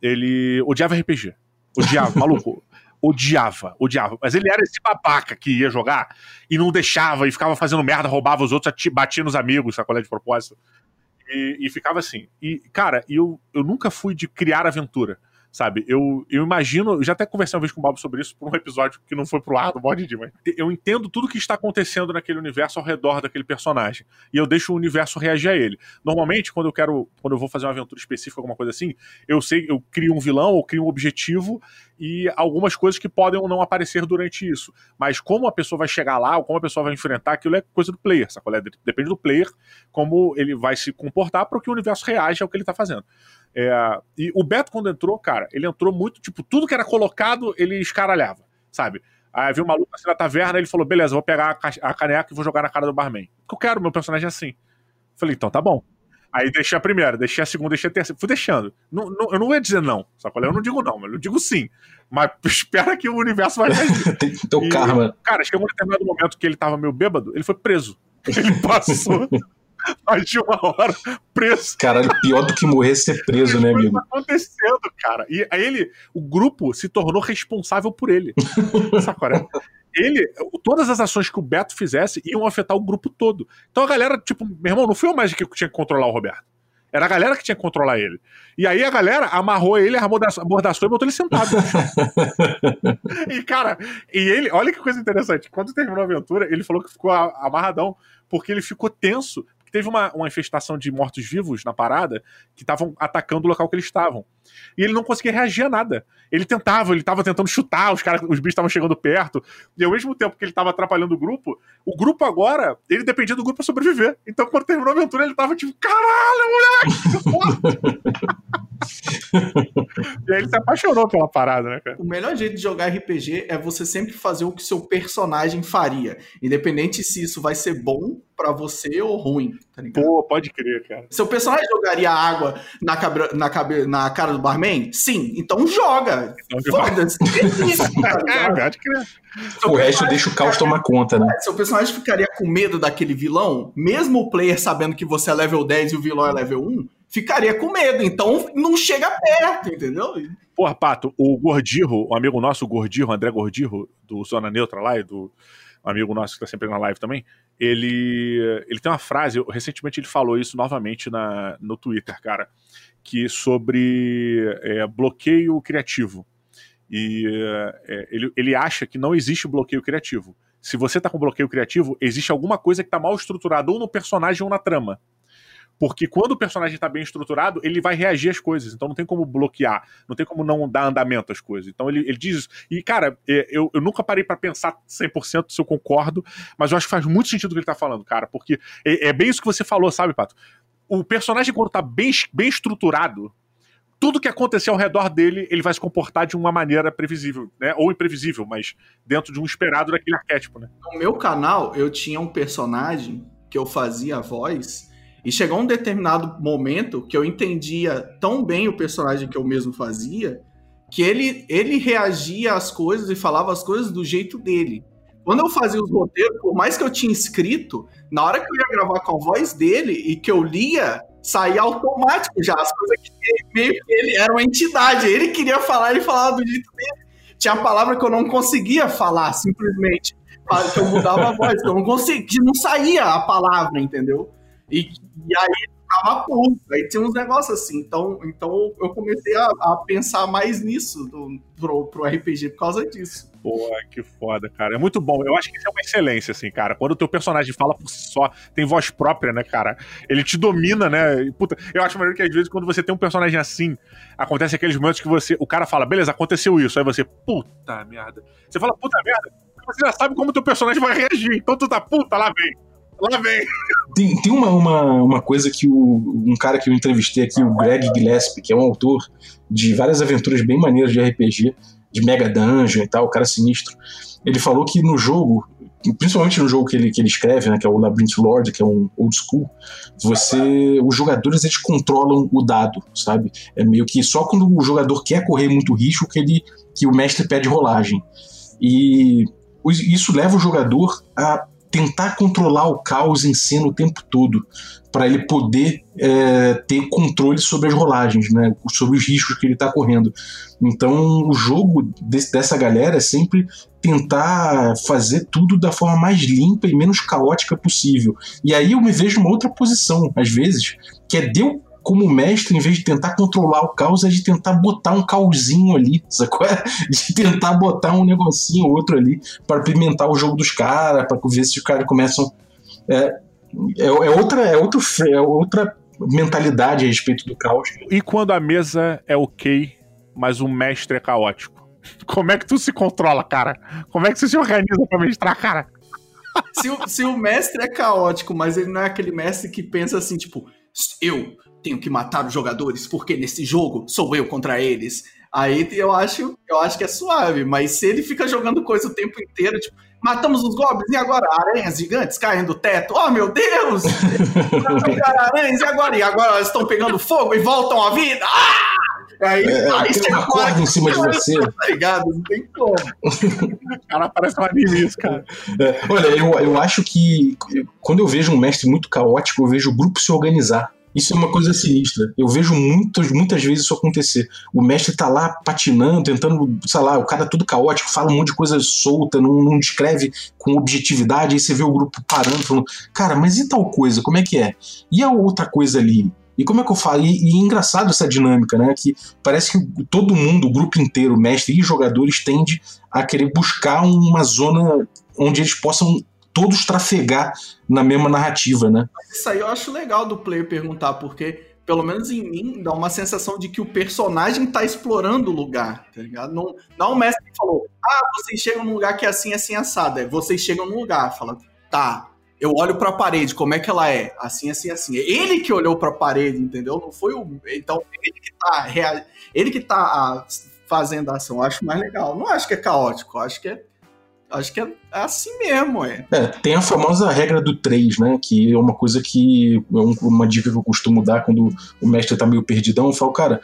ele odiava RPG. Odiava, maluco odiava, odiava. Mas ele era esse babaca que ia jogar e não deixava, e ficava fazendo merda, roubava os outros, batia nos amigos, sacolé de propósito. E, e, ficava assim. E, cara, eu, eu nunca fui de criar aventura sabe? Eu, eu imagino, eu já até conversei uma vez com o Bob sobre isso por um episódio que não foi pro ar do Mod mas eu entendo tudo que está acontecendo naquele universo ao redor daquele personagem e eu deixo o universo reagir a ele. Normalmente, quando eu quero, quando eu vou fazer uma aventura específica, alguma coisa assim, eu sei, eu crio um vilão ou crio um objetivo e algumas coisas que podem ou não aparecer durante isso. Mas como a pessoa vai chegar lá ou como a pessoa vai enfrentar, aquilo é coisa do player, sacolé? Depende do player como ele vai se comportar para que o universo reaja ao que ele está fazendo. É, e o Beto, quando entrou, cara, ele entrou muito, tipo, tudo que era colocado, ele escaralhava, sabe? Aí viu um maluco assim na taverna, ele falou: beleza, vou pegar a caneca e vou jogar na cara do barman. Porque eu quero, meu personagem é assim. Falei, então tá bom. Aí deixei a primeira, deixei a segunda, deixei a terceira. Fui deixando. Não, não, eu não ia dizer não, só Eu não digo não, mas eu digo sim. Mas espera que o universo vai que ter o karma. Cara, chegou um determinado momento que ele tava meio bêbado, ele foi preso. Ele passou mais de uma hora preso. Caralho, pior do que morrer ser preso, né, amigo? Tá acontecendo, cara. E aí ele, o grupo se tornou responsável por ele. Sabe Ele, todas as ações que o Beto fizesse iam afetar o grupo todo. Então a galera, tipo, meu irmão, não foi o Magic que tinha que controlar o Roberto. Era a galera que tinha que controlar ele. E aí a galera amarrou ele, amordaçou e botou ele sentado. e, cara, e ele, olha que coisa interessante. Quando terminou a aventura, ele falou que ficou amarradão, porque ele ficou tenso teve uma, uma infestação de mortos-vivos na parada que estavam atacando o local que eles estavam. E ele não conseguia reagir a nada. Ele tentava, ele estava tentando chutar, os, cara, os bichos estavam chegando perto. E ao mesmo tempo que ele estava atrapalhando o grupo, o grupo agora, ele dependia do grupo para sobreviver. Então quando terminou a aventura, ele estava tipo, caralho, moleque! e aí ele se apaixonou pela parada, né, cara? O melhor jeito de jogar RPG é você sempre fazer o que seu personagem faria. Independente se isso vai ser bom para você ou ruim, tá ligado? Pô, pode crer, cara. Seu personagem jogaria água na, cabra, na, cabe, na cara do barman? Sim, então joga. Então. Foda-se. É É, O resto deixa o caos tomar conta, né? Seu personagem ficaria com medo daquele vilão, mesmo o player sabendo que você é level 10 e o vilão é level 1, ficaria com medo. Então não chega perto, entendeu? Porra, Pato, o Gordirro, o amigo nosso, o Gordirro, o André Gordirro, do Zona Neutra lá, e do um amigo nosso que tá sempre na live também, ele, ele tem uma frase, recentemente ele falou isso novamente na, no Twitter, cara, que sobre é, bloqueio criativo. E é, ele, ele acha que não existe bloqueio criativo. Se você tá com bloqueio criativo, existe alguma coisa que tá mal estruturada, ou no personagem ou na trama. Porque quando o personagem tá bem estruturado, ele vai reagir às coisas. Então não tem como bloquear, não tem como não dar andamento às coisas. Então ele, ele diz isso. E, cara, é, eu, eu nunca parei pra pensar 100% se eu concordo, mas eu acho que faz muito sentido o que ele tá falando, cara. Porque é, é bem isso que você falou, sabe, Pato? O personagem, quando tá bem, bem estruturado, tudo que acontecer ao redor dele, ele vai se comportar de uma maneira previsível, né? Ou imprevisível, mas dentro de um esperado daquele arquétipo, né? No meu canal, eu tinha um personagem que eu fazia a voz, e chegou um determinado momento que eu entendia tão bem o personagem que eu mesmo fazia, que ele, ele reagia às coisas e falava as coisas do jeito dele. Quando eu fazia os roteiros, por mais que eu tinha escrito, na hora que eu ia gravar com a voz dele e que eu lia, saía automático já. As coisas que ele, meio que ele era uma entidade. Ele queria falar, ele falava do jeito dele. Tinha palavra que eu não conseguia falar, simplesmente. Que eu mudava a voz, que eu não conseguia, não saía a palavra, entendeu? E, e aí ficava puto. Aí tinha uns negócios assim. Então, então eu comecei a, a pensar mais nisso do, pro, pro RPG por causa disso. Pô, que foda, cara. É muito bom. Eu acho que isso é uma excelência, assim, cara. Quando o teu personagem fala por si só, tem voz própria, né, cara? Ele te domina, né? Puta, eu acho maneiro que às vezes quando você tem um personagem assim, acontece aqueles momentos que você. O cara fala, beleza, aconteceu isso. Aí você, puta merda. Você fala, puta merda, você já sabe como o teu personagem vai reagir. Então tu tá, puta, lá vem. Lá vem. Tem, tem uma, uma, uma coisa que o, um cara que eu entrevistei aqui, o Greg Gillespie, que é um autor de várias aventuras bem maneiras de RPG, de Mega Dungeon e tal, o cara sinistro. Ele falou que no jogo, principalmente no jogo que ele, que ele escreve, né, que é o Labyrinth Lord, que é um old school, você, os jogadores eles controlam o dado, sabe? É meio que só quando o jogador quer correr muito risco que ele que o mestre pede rolagem. E isso leva o jogador a tentar controlar o caos em cena o tempo todo, para ele poder é, ter controle sobre as rolagens, né, sobre os riscos que ele está correndo. Então, o jogo dessa galera é sempre tentar fazer tudo da forma mais limpa e menos caótica possível. E aí eu me vejo uma outra posição, às vezes, que é deu como mestre, em vez de tentar controlar o caos, é de tentar botar um cauzinho ali, sacou? De tentar botar um negocinho ou outro ali para pimentar o jogo dos caras, para ver se os caras começam. É, é, é outra, é, outro, é outra mentalidade a respeito do caos. E quando a mesa é ok, mas o mestre é caótico? Como é que tu se controla, cara? Como é que você se organiza pra mestrar, cara? Se o, se o mestre é caótico, mas ele não é aquele mestre que pensa assim, tipo, eu tenho que matar os jogadores porque nesse jogo sou eu contra eles. Aí eu acho, eu acho que é suave, mas se ele fica jogando coisa o tempo inteiro, tipo, matamos os goblins e agora aranhas gigantes caem do teto. Oh, meu Deus! Aranhas e agora? E agora elas estão pegando fogo e voltam à vida. Ah! Aí, É, aí tem chega uma corda em cima de você. tá ligado? Não tem como. Cara, parece um anime isso, cara. É, olha, eu, eu acho que quando eu vejo um mestre muito caótico, eu vejo o grupo se organizar. Isso é uma coisa sinistra. Eu vejo muitas, muitas vezes isso acontecer. O mestre tá lá patinando, tentando, sei lá, o cara é tudo caótico, fala um monte de coisa solta, não, não descreve com objetividade, aí você vê o grupo parando, falando, cara, mas e tal coisa, como é que é? E a outra coisa ali? E como é que eu falo? E, e é engraçado essa dinâmica, né? Que parece que todo mundo, o grupo inteiro, mestre e jogadores, tende a querer buscar uma zona onde eles possam todos trafegar na mesma narrativa, né? Isso aí eu acho legal do player perguntar, porque, pelo menos em mim, dá uma sensação de que o personagem tá explorando o lugar, tá ligado? Não, não é o mestre falou, ah, vocês chegam num lugar que é assim, assim, assado. É, vocês chegam num lugar, fala, tá, Eu olho para a parede, como é que ela é? Assim, assim, assim. Ele que olhou para a parede, entendeu? Não foi o. Então, ele que tá, ele que tá ah, fazendo a ação. Eu acho mais legal. Não acho que é caótico, acho que é Acho que é assim mesmo, é. é. Tem a famosa regra do 3, né? Que é uma coisa que. É uma dica que eu costumo dar quando o mestre tá meio perdidão. Eu falo, cara,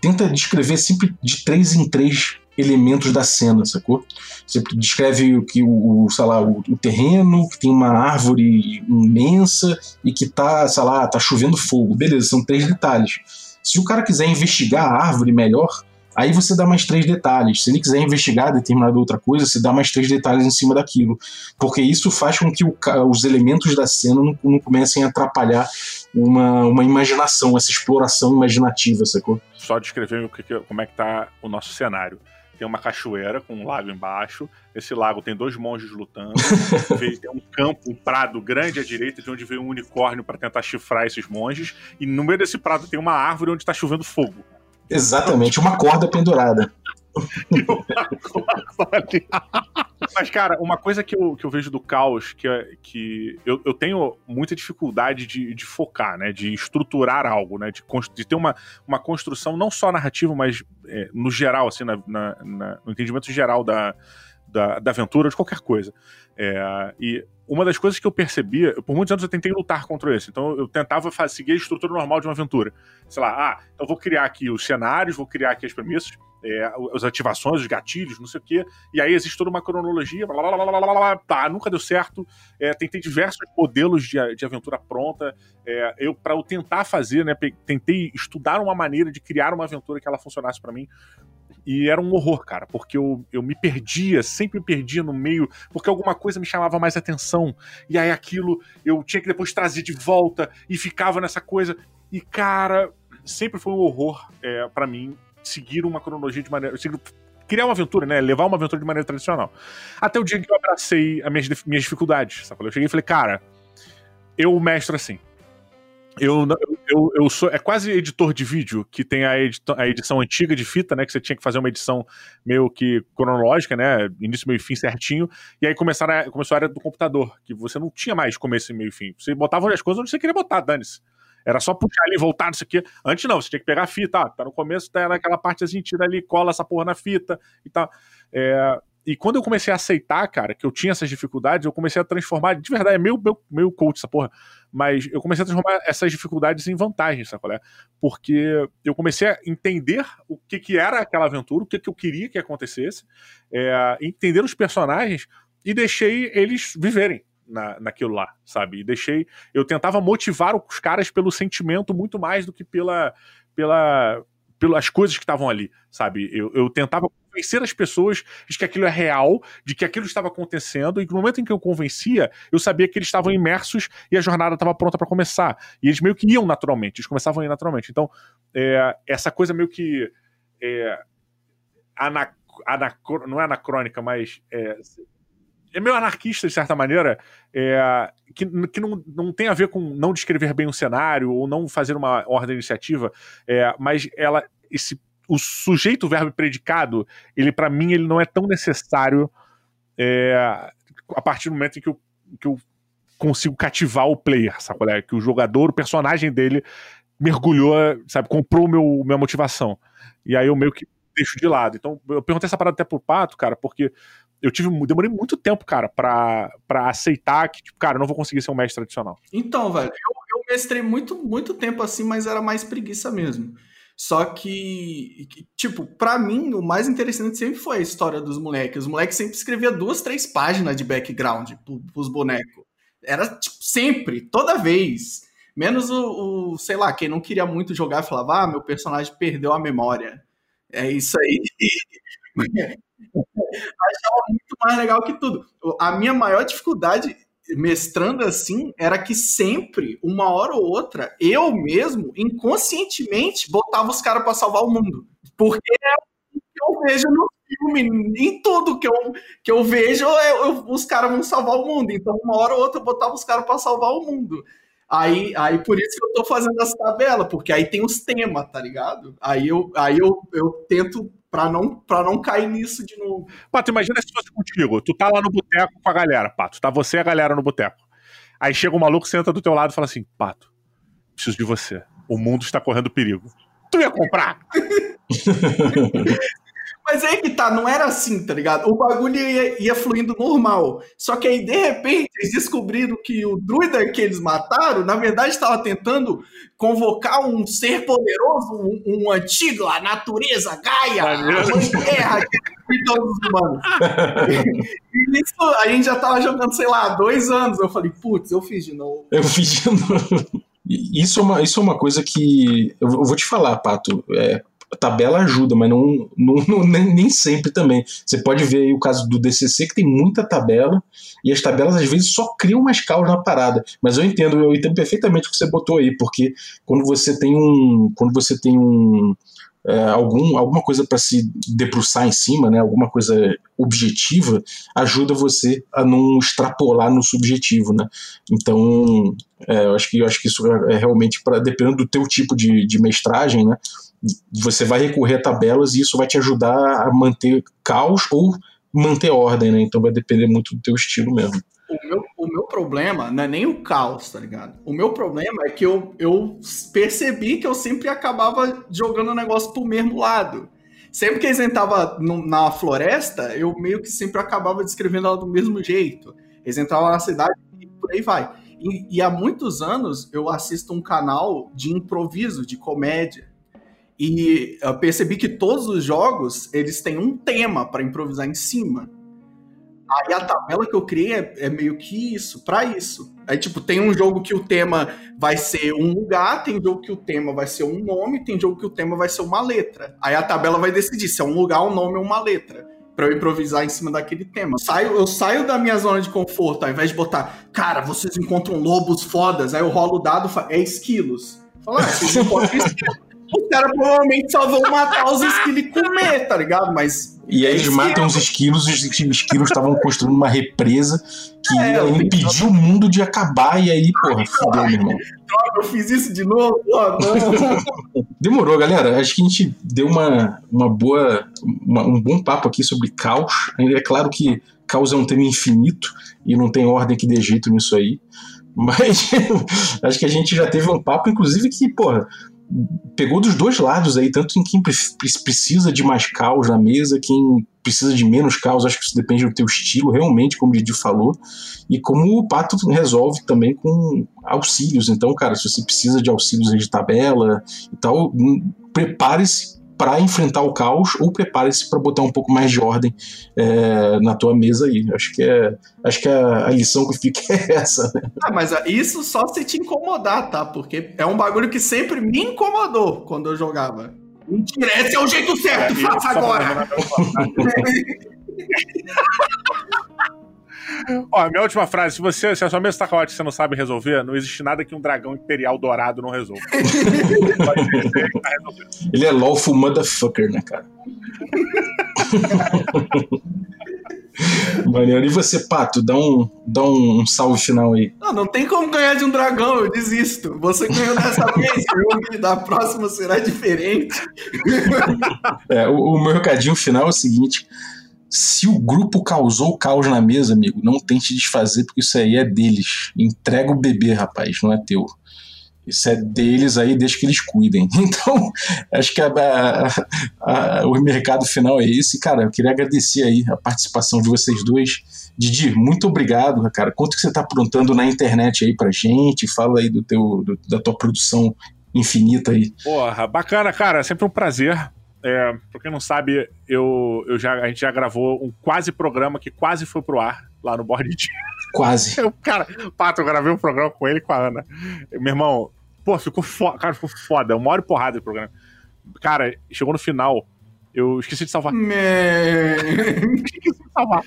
tenta descrever sempre de três em três elementos da cena, sacou? Você descreve que o, sei lá, o, o, terreno, que tem uma árvore imensa e que tá, sei lá, tá chovendo fogo. Beleza, são três detalhes. Se o cara quiser investigar a árvore melhor, Aí você dá mais três detalhes. Se ele quiser investigar determinada outra coisa, você dá mais três detalhes em cima daquilo. Porque isso faz com que o, os elementos da cena não, não, comecem a atrapalhar uma, uma imaginação, essa exploração imaginativa, sacou? Só descrever como é que tá o nosso cenário. Tem uma cachoeira com um lago embaixo. Esse lago tem dois monges lutando. tem um campo, um prado grande à direita, de onde veio um unicórnio para tentar chifrar esses monges. E no meio desse prado tem uma árvore onde está chovendo fogo. Exatamente, uma corda pendurada. Mas, cara, uma coisa que eu, que eu vejo do caos, que, é, que eu, eu tenho muita dificuldade de, de focar, né? De estruturar algo, né? De, de ter uma, uma construção não só narrativa, mas é, no geral, assim, na, na, na, no entendimento geral da, da, da aventura, de qualquer coisa. É, e uma das coisas que eu percebia, por muitos anos eu tentei lutar contra isso, então eu tentava seguir a estrutura normal de uma aventura. Sei lá, ah, então vou criar aqui os cenários, vou criar aqui as premissas, é, as ativações, os gatilhos, não sei o quê, e aí existe toda uma cronologia, blá, blá, blá, blá, tá, nunca deu certo, é, tentei diversos modelos de, de aventura pronta, é, eu para eu tentar fazer, né, tentei estudar uma maneira de criar uma aventura que ela funcionasse para mim, e era um horror, cara, porque eu, eu me perdia, sempre me perdia no meio, porque alguma coisa me chamava mais atenção. E aí aquilo eu tinha que depois trazer de volta e ficava nessa coisa. E, cara, sempre foi um horror é, para mim seguir uma cronologia de maneira. Seguir, criar uma aventura, né? Levar uma aventura de maneira tradicional. Até o dia que eu abracei as minhas, minhas dificuldades, sabe? Eu cheguei e falei, cara, eu mestro assim. Eu, eu, eu sou. É quase editor de vídeo, que tem a, edição, a edição antiga de fita, né? Que você tinha que fazer uma edição meio que cronológica, né? Início, meio e fim certinho. E aí a, começou a área do computador, que você não tinha mais começo, meio e fim. Você botava as coisas onde você queria botar, dane-se. Era só puxar ali, voltar, não sei o quê. Antes não, você tinha que pegar a fita, ah, tá no começo, tá naquela parte assim, tira ali, cola essa porra na fita e tal. É, e quando eu comecei a aceitar, cara, que eu tinha essas dificuldades, eu comecei a transformar, de verdade, é meio, meio, meio coach essa porra, mas eu comecei a transformar essas dificuldades em vantagens, sabe qual é? Porque eu comecei a entender o que, que era aquela aventura, o que, que eu queria que acontecesse, é, entender os personagens e deixei eles viverem. Na, naquilo lá, sabe? E deixei. Eu tentava motivar os caras pelo sentimento muito mais do que pela, pela, pelas coisas que estavam ali, sabe? Eu, eu tentava convencer as pessoas de que aquilo é real, de que aquilo estava acontecendo, e no momento em que eu convencia, eu sabia que eles estavam imersos e a jornada estava pronta para começar. E eles meio que iam naturalmente, eles começavam a ir naturalmente. Então, é, essa coisa meio que. É, não é anacrônica, mas. É, é meio anarquista, de certa maneira, é, que, que não, não tem a ver com não descrever bem um cenário ou não fazer uma ordem iniciativa, é, mas ela esse o sujeito, verbo e predicado, ele para mim ele não é tão necessário é, a partir do momento em que eu, que eu consigo cativar o player, sabe? É? Que o jogador, o personagem dele mergulhou, sabe? Comprou meu, minha motivação. E aí eu meio que deixo de lado. Então eu perguntei essa parada até pro Pato, cara, porque eu tive demorei muito tempo, cara, pra, aceitar que, tipo, cara, eu não vou conseguir ser um mestre tradicional. Então, velho, eu, eu mestrei muito, muito tempo assim, mas era mais preguiça mesmo. Só que, tipo, para mim, o mais interessante sempre foi a história dos moleques. Os moleques sempre escreviam duas, três páginas de background pros bonecos. Era, tipo, sempre, toda vez. Menos o, o, sei lá, quem não queria muito jogar falava, ah, meu personagem perdeu a memória. É isso aí. Achava muito mais legal que tudo. A minha maior dificuldade mestrando assim era que sempre, uma hora ou outra, eu mesmo, inconscientemente, botava os caras para salvar o mundo. Porque é o que eu vejo no filme, em tudo que eu, que eu vejo, eu, eu, os caras vão salvar o mundo. Então, uma hora ou outra, eu botava os caras para salvar o mundo. Aí, aí por isso que eu tô fazendo essa tabela, porque aí tem os temas, tá ligado? Aí eu, aí eu, eu tento pra não, pra não cair nisso de novo. Pato, imagina se fosse contigo. Tu tá lá no boteco com a galera, Pato. Tá você e a galera no boteco. Aí chega um maluco, senta do teu lado e fala assim: Pato, preciso de você. O mundo está correndo perigo. Tu ia comprar? Mas aí que tá, não era assim, tá ligado? O bagulho ia, ia, fluindo normal. Só que aí, de repente, eles descobriram que o druida que eles mataram, na verdade, estava tentando convocar um ser poderoso, um, um antigo, a natureza, Gaia, a mãe terra, que todos os humanos. e isso, a gente já tava jogando, sei lá, dois anos. Eu falei, putz, eu fiz de novo. Eu fiz de novo. Isso é uma, isso é uma coisa que eu vou te falar, Pato. É, a tabela ajuda, mas não, não, não nem, nem, sempre também. Você pode ver o caso do DCC, que tem muita tabela, e as tabelas às vezes só criam mais caos na parada. Mas eu entendo, eu entendo perfeitamente o que você botou aí, porque quando você tem um. Quando você tem um. É, algum, alguma coisa para se debruçar em cima, né, alguma coisa objetiva, ajuda você a não extrapolar no subjetivo. Né? Então, é, eu, acho que, eu acho que isso é, é realmente, para dependendo do teu tipo de, de mestragem, né, você vai recorrer a tabelas e isso vai te ajudar a manter caos ou manter ordem, né? Então vai depender muito do teu estilo mesmo. O meu, o meu problema não é nem o caos, tá ligado? O meu problema é que eu, eu percebi que eu sempre acabava jogando o negócio pro mesmo lado. Sempre que eles entravam na floresta, eu meio que sempre acabava descrevendo ela do mesmo jeito. Eles entravam na cidade e por aí vai. E, e há muitos anos eu assisto um canal de improviso, de comédia. E eu percebi que todos os jogos, eles têm um tema para improvisar em cima. Aí a tabela que eu criei é, é meio que isso, para isso. Aí, tipo, tem um jogo que o tema vai ser um lugar, tem jogo que o tema vai ser um nome, tem jogo que o tema vai ser uma letra. Aí a tabela vai decidir se é um lugar, um nome ou uma letra. Pra eu improvisar em cima daquele tema. Saio, eu saio da minha zona de conforto, ao invés de botar, cara, vocês encontram lobos fodas, aí eu rolo o dado, é esquilos. Fala, ah, vocês encontram esquilos os caras provavelmente só vão matar os esquilos e comer, tá ligado? Mas. E aí eles matam os esquilos, os esquilos estavam construindo uma represa que é, ia impedir o mundo de acabar, e aí, porra, fudeu, meu irmão. Eu fiz isso de novo? Demorou, galera. Acho que a gente deu uma, uma boa. Uma, um bom papo aqui sobre caos. É claro que caos é um tema infinito e não tem ordem que dê jeito nisso aí. Mas acho que a gente já teve um papo, inclusive, que, porra, pegou dos dois lados aí, tanto em quem precisa de mais caos na mesa, quem precisa de menos caos, acho que isso depende do teu estilo, realmente, como o Didi falou, e como o Pato resolve também com auxílios. Então, cara, se você precisa de auxílios de tabela e tal, hum, prepare-se para enfrentar o caos ou prepare-se para botar um pouco mais de ordem é, na tua mesa aí. Acho que é, acho que a, a lição que fica é essa. Né? Ah, mas isso só se te incomodar, tá? Porque é um bagulho que sempre me incomodou quando eu jogava. Mentira, esse é o jeito certo, é, faça agora! Ó, minha última frase: se, você, se a sua mesa tá caótica e você não sabe resolver, não existe nada que um dragão imperial dourado não resolva. Ele é lawful motherfucker, né, cara? Maneiro. E você, Pato, dá um, dá um, salve final aí. Não, não tem como ganhar de um dragão, eu desisto. Você ganhou dessa vez, o da próxima será diferente. É, o, o meu recadinho final é o seguinte: se o grupo causou caos na mesa, amigo, não tente desfazer, porque isso aí é deles. Entrega o bebê, rapaz, não é teu. Isso é deles aí, deixa que eles cuidem. Então, acho que a, a, a, o mercado final é esse. Cara, eu queria agradecer aí a participação de vocês dois. Didi, muito obrigado, cara. Quanto que você está aprontando na internet aí pra gente? Fala aí do teu, do, da tua produção infinita aí. Porra, bacana, cara. Sempre um prazer é, pra quem não sabe, eu, eu já, a gente já gravou um quase programa que quase foi pro ar lá no Board Quase. Eu, cara, Pato, eu gravei um programa com ele e com a Ana. Meu irmão, pô, ficou foda. Cara, ficou foda. Uma hora e porrada de programa. Cara, chegou no final. Eu esqueci de salvar. esqueci de salvar.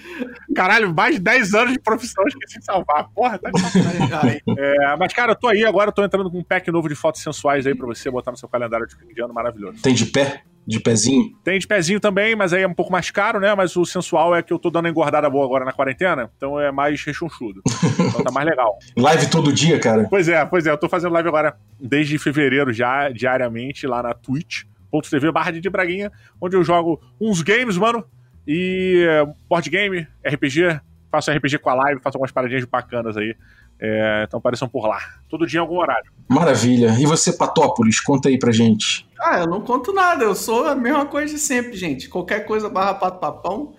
Caralho, mais de 10 anos de profissão, eu esqueci de salvar. Porra, tá de é, Mas, cara, eu tô aí agora, eu tô entrando com um pack novo de fotos sensuais aí pra você botar no seu calendário de fim de ano maravilhoso. Tem de pé? De pezinho? Tem de pezinho também, mas aí é um pouco mais caro, né? Mas o sensual é que eu tô dando engordada boa agora na quarentena, então é mais rechonchudo. então tá mais legal. Live todo dia, cara? Pois é, pois é. Eu tô fazendo live agora desde fevereiro já, diariamente, lá na twitch.tv barra de Braguinha, onde eu jogo uns games, mano, e board game, RPG, faço RPG com a live, faço algumas paradinhas bacanas aí É, então apareçam por lá. Todo dia em algum horário. Maravilha. E você, Patópolis, conta aí pra gente. Ah, eu não conto nada, eu sou a mesma coisa de sempre, gente. Qualquer coisa barra pato papão,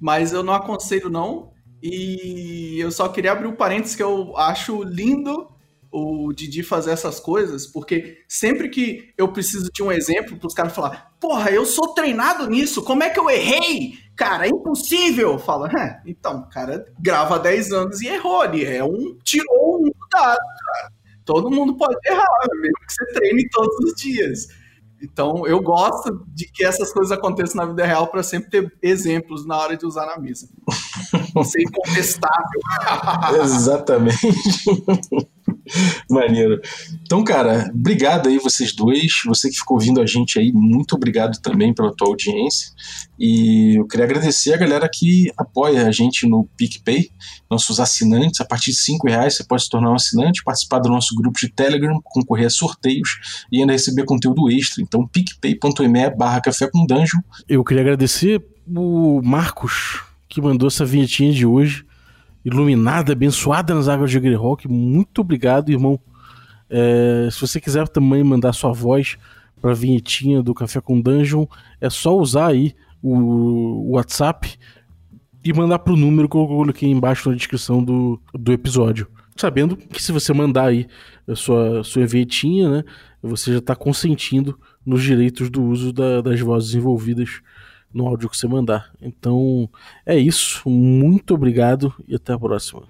mas eu não aconselho não. E eu só queria abrir um parênteses que eu acho lindo o Didi fazer essas coisas, porque sempre que eu preciso de um exemplo para os caras falar, porra, eu sou treinado nisso, como é que eu errei? Cara, é impossível. Fala, é, então, o cara grava 10 anos e errou ali, é um, tirou um dado, cara. Todo mundo pode errar, mesmo que você treine todos os dias. Então, eu gosto de que essas coisas aconteçam na vida real para sempre ter exemplos na hora de usar na mesa. Ser incontestável. Exatamente. Maneiro. Então, cara, obrigado aí vocês dois. Você que ficou ouvindo a gente aí, muito obrigado também pela tua audiência. E eu queria agradecer a galera que apoia a gente no PicPay, nossos assinantes. A partir de cinco reais você pode se tornar um assinante, participar do nosso grupo de Telegram, concorrer a sorteios e ainda receber conteúdo extra. Então, picpay.me barra café com dungeon. Eu queria agradecer o Marcos, que mandou essa vinhetinha de hoje iluminada, abençoada nas águas de Greyhawk. Muito obrigado, irmão. É, se você quiser também mandar sua voz para a vinhetinha do Café com Dungeon, é só usar aí o, WhatsApp e mandar para o número que eu coloquei embaixo na descrição do, do episódio. Sabendo que se você mandar aí a sua, sua vinhetinha, né, você já está consentindo nos direitos do uso da, das vozes envolvidas no áudio que você mandar. Então é isso. Muito obrigado e até a próxima.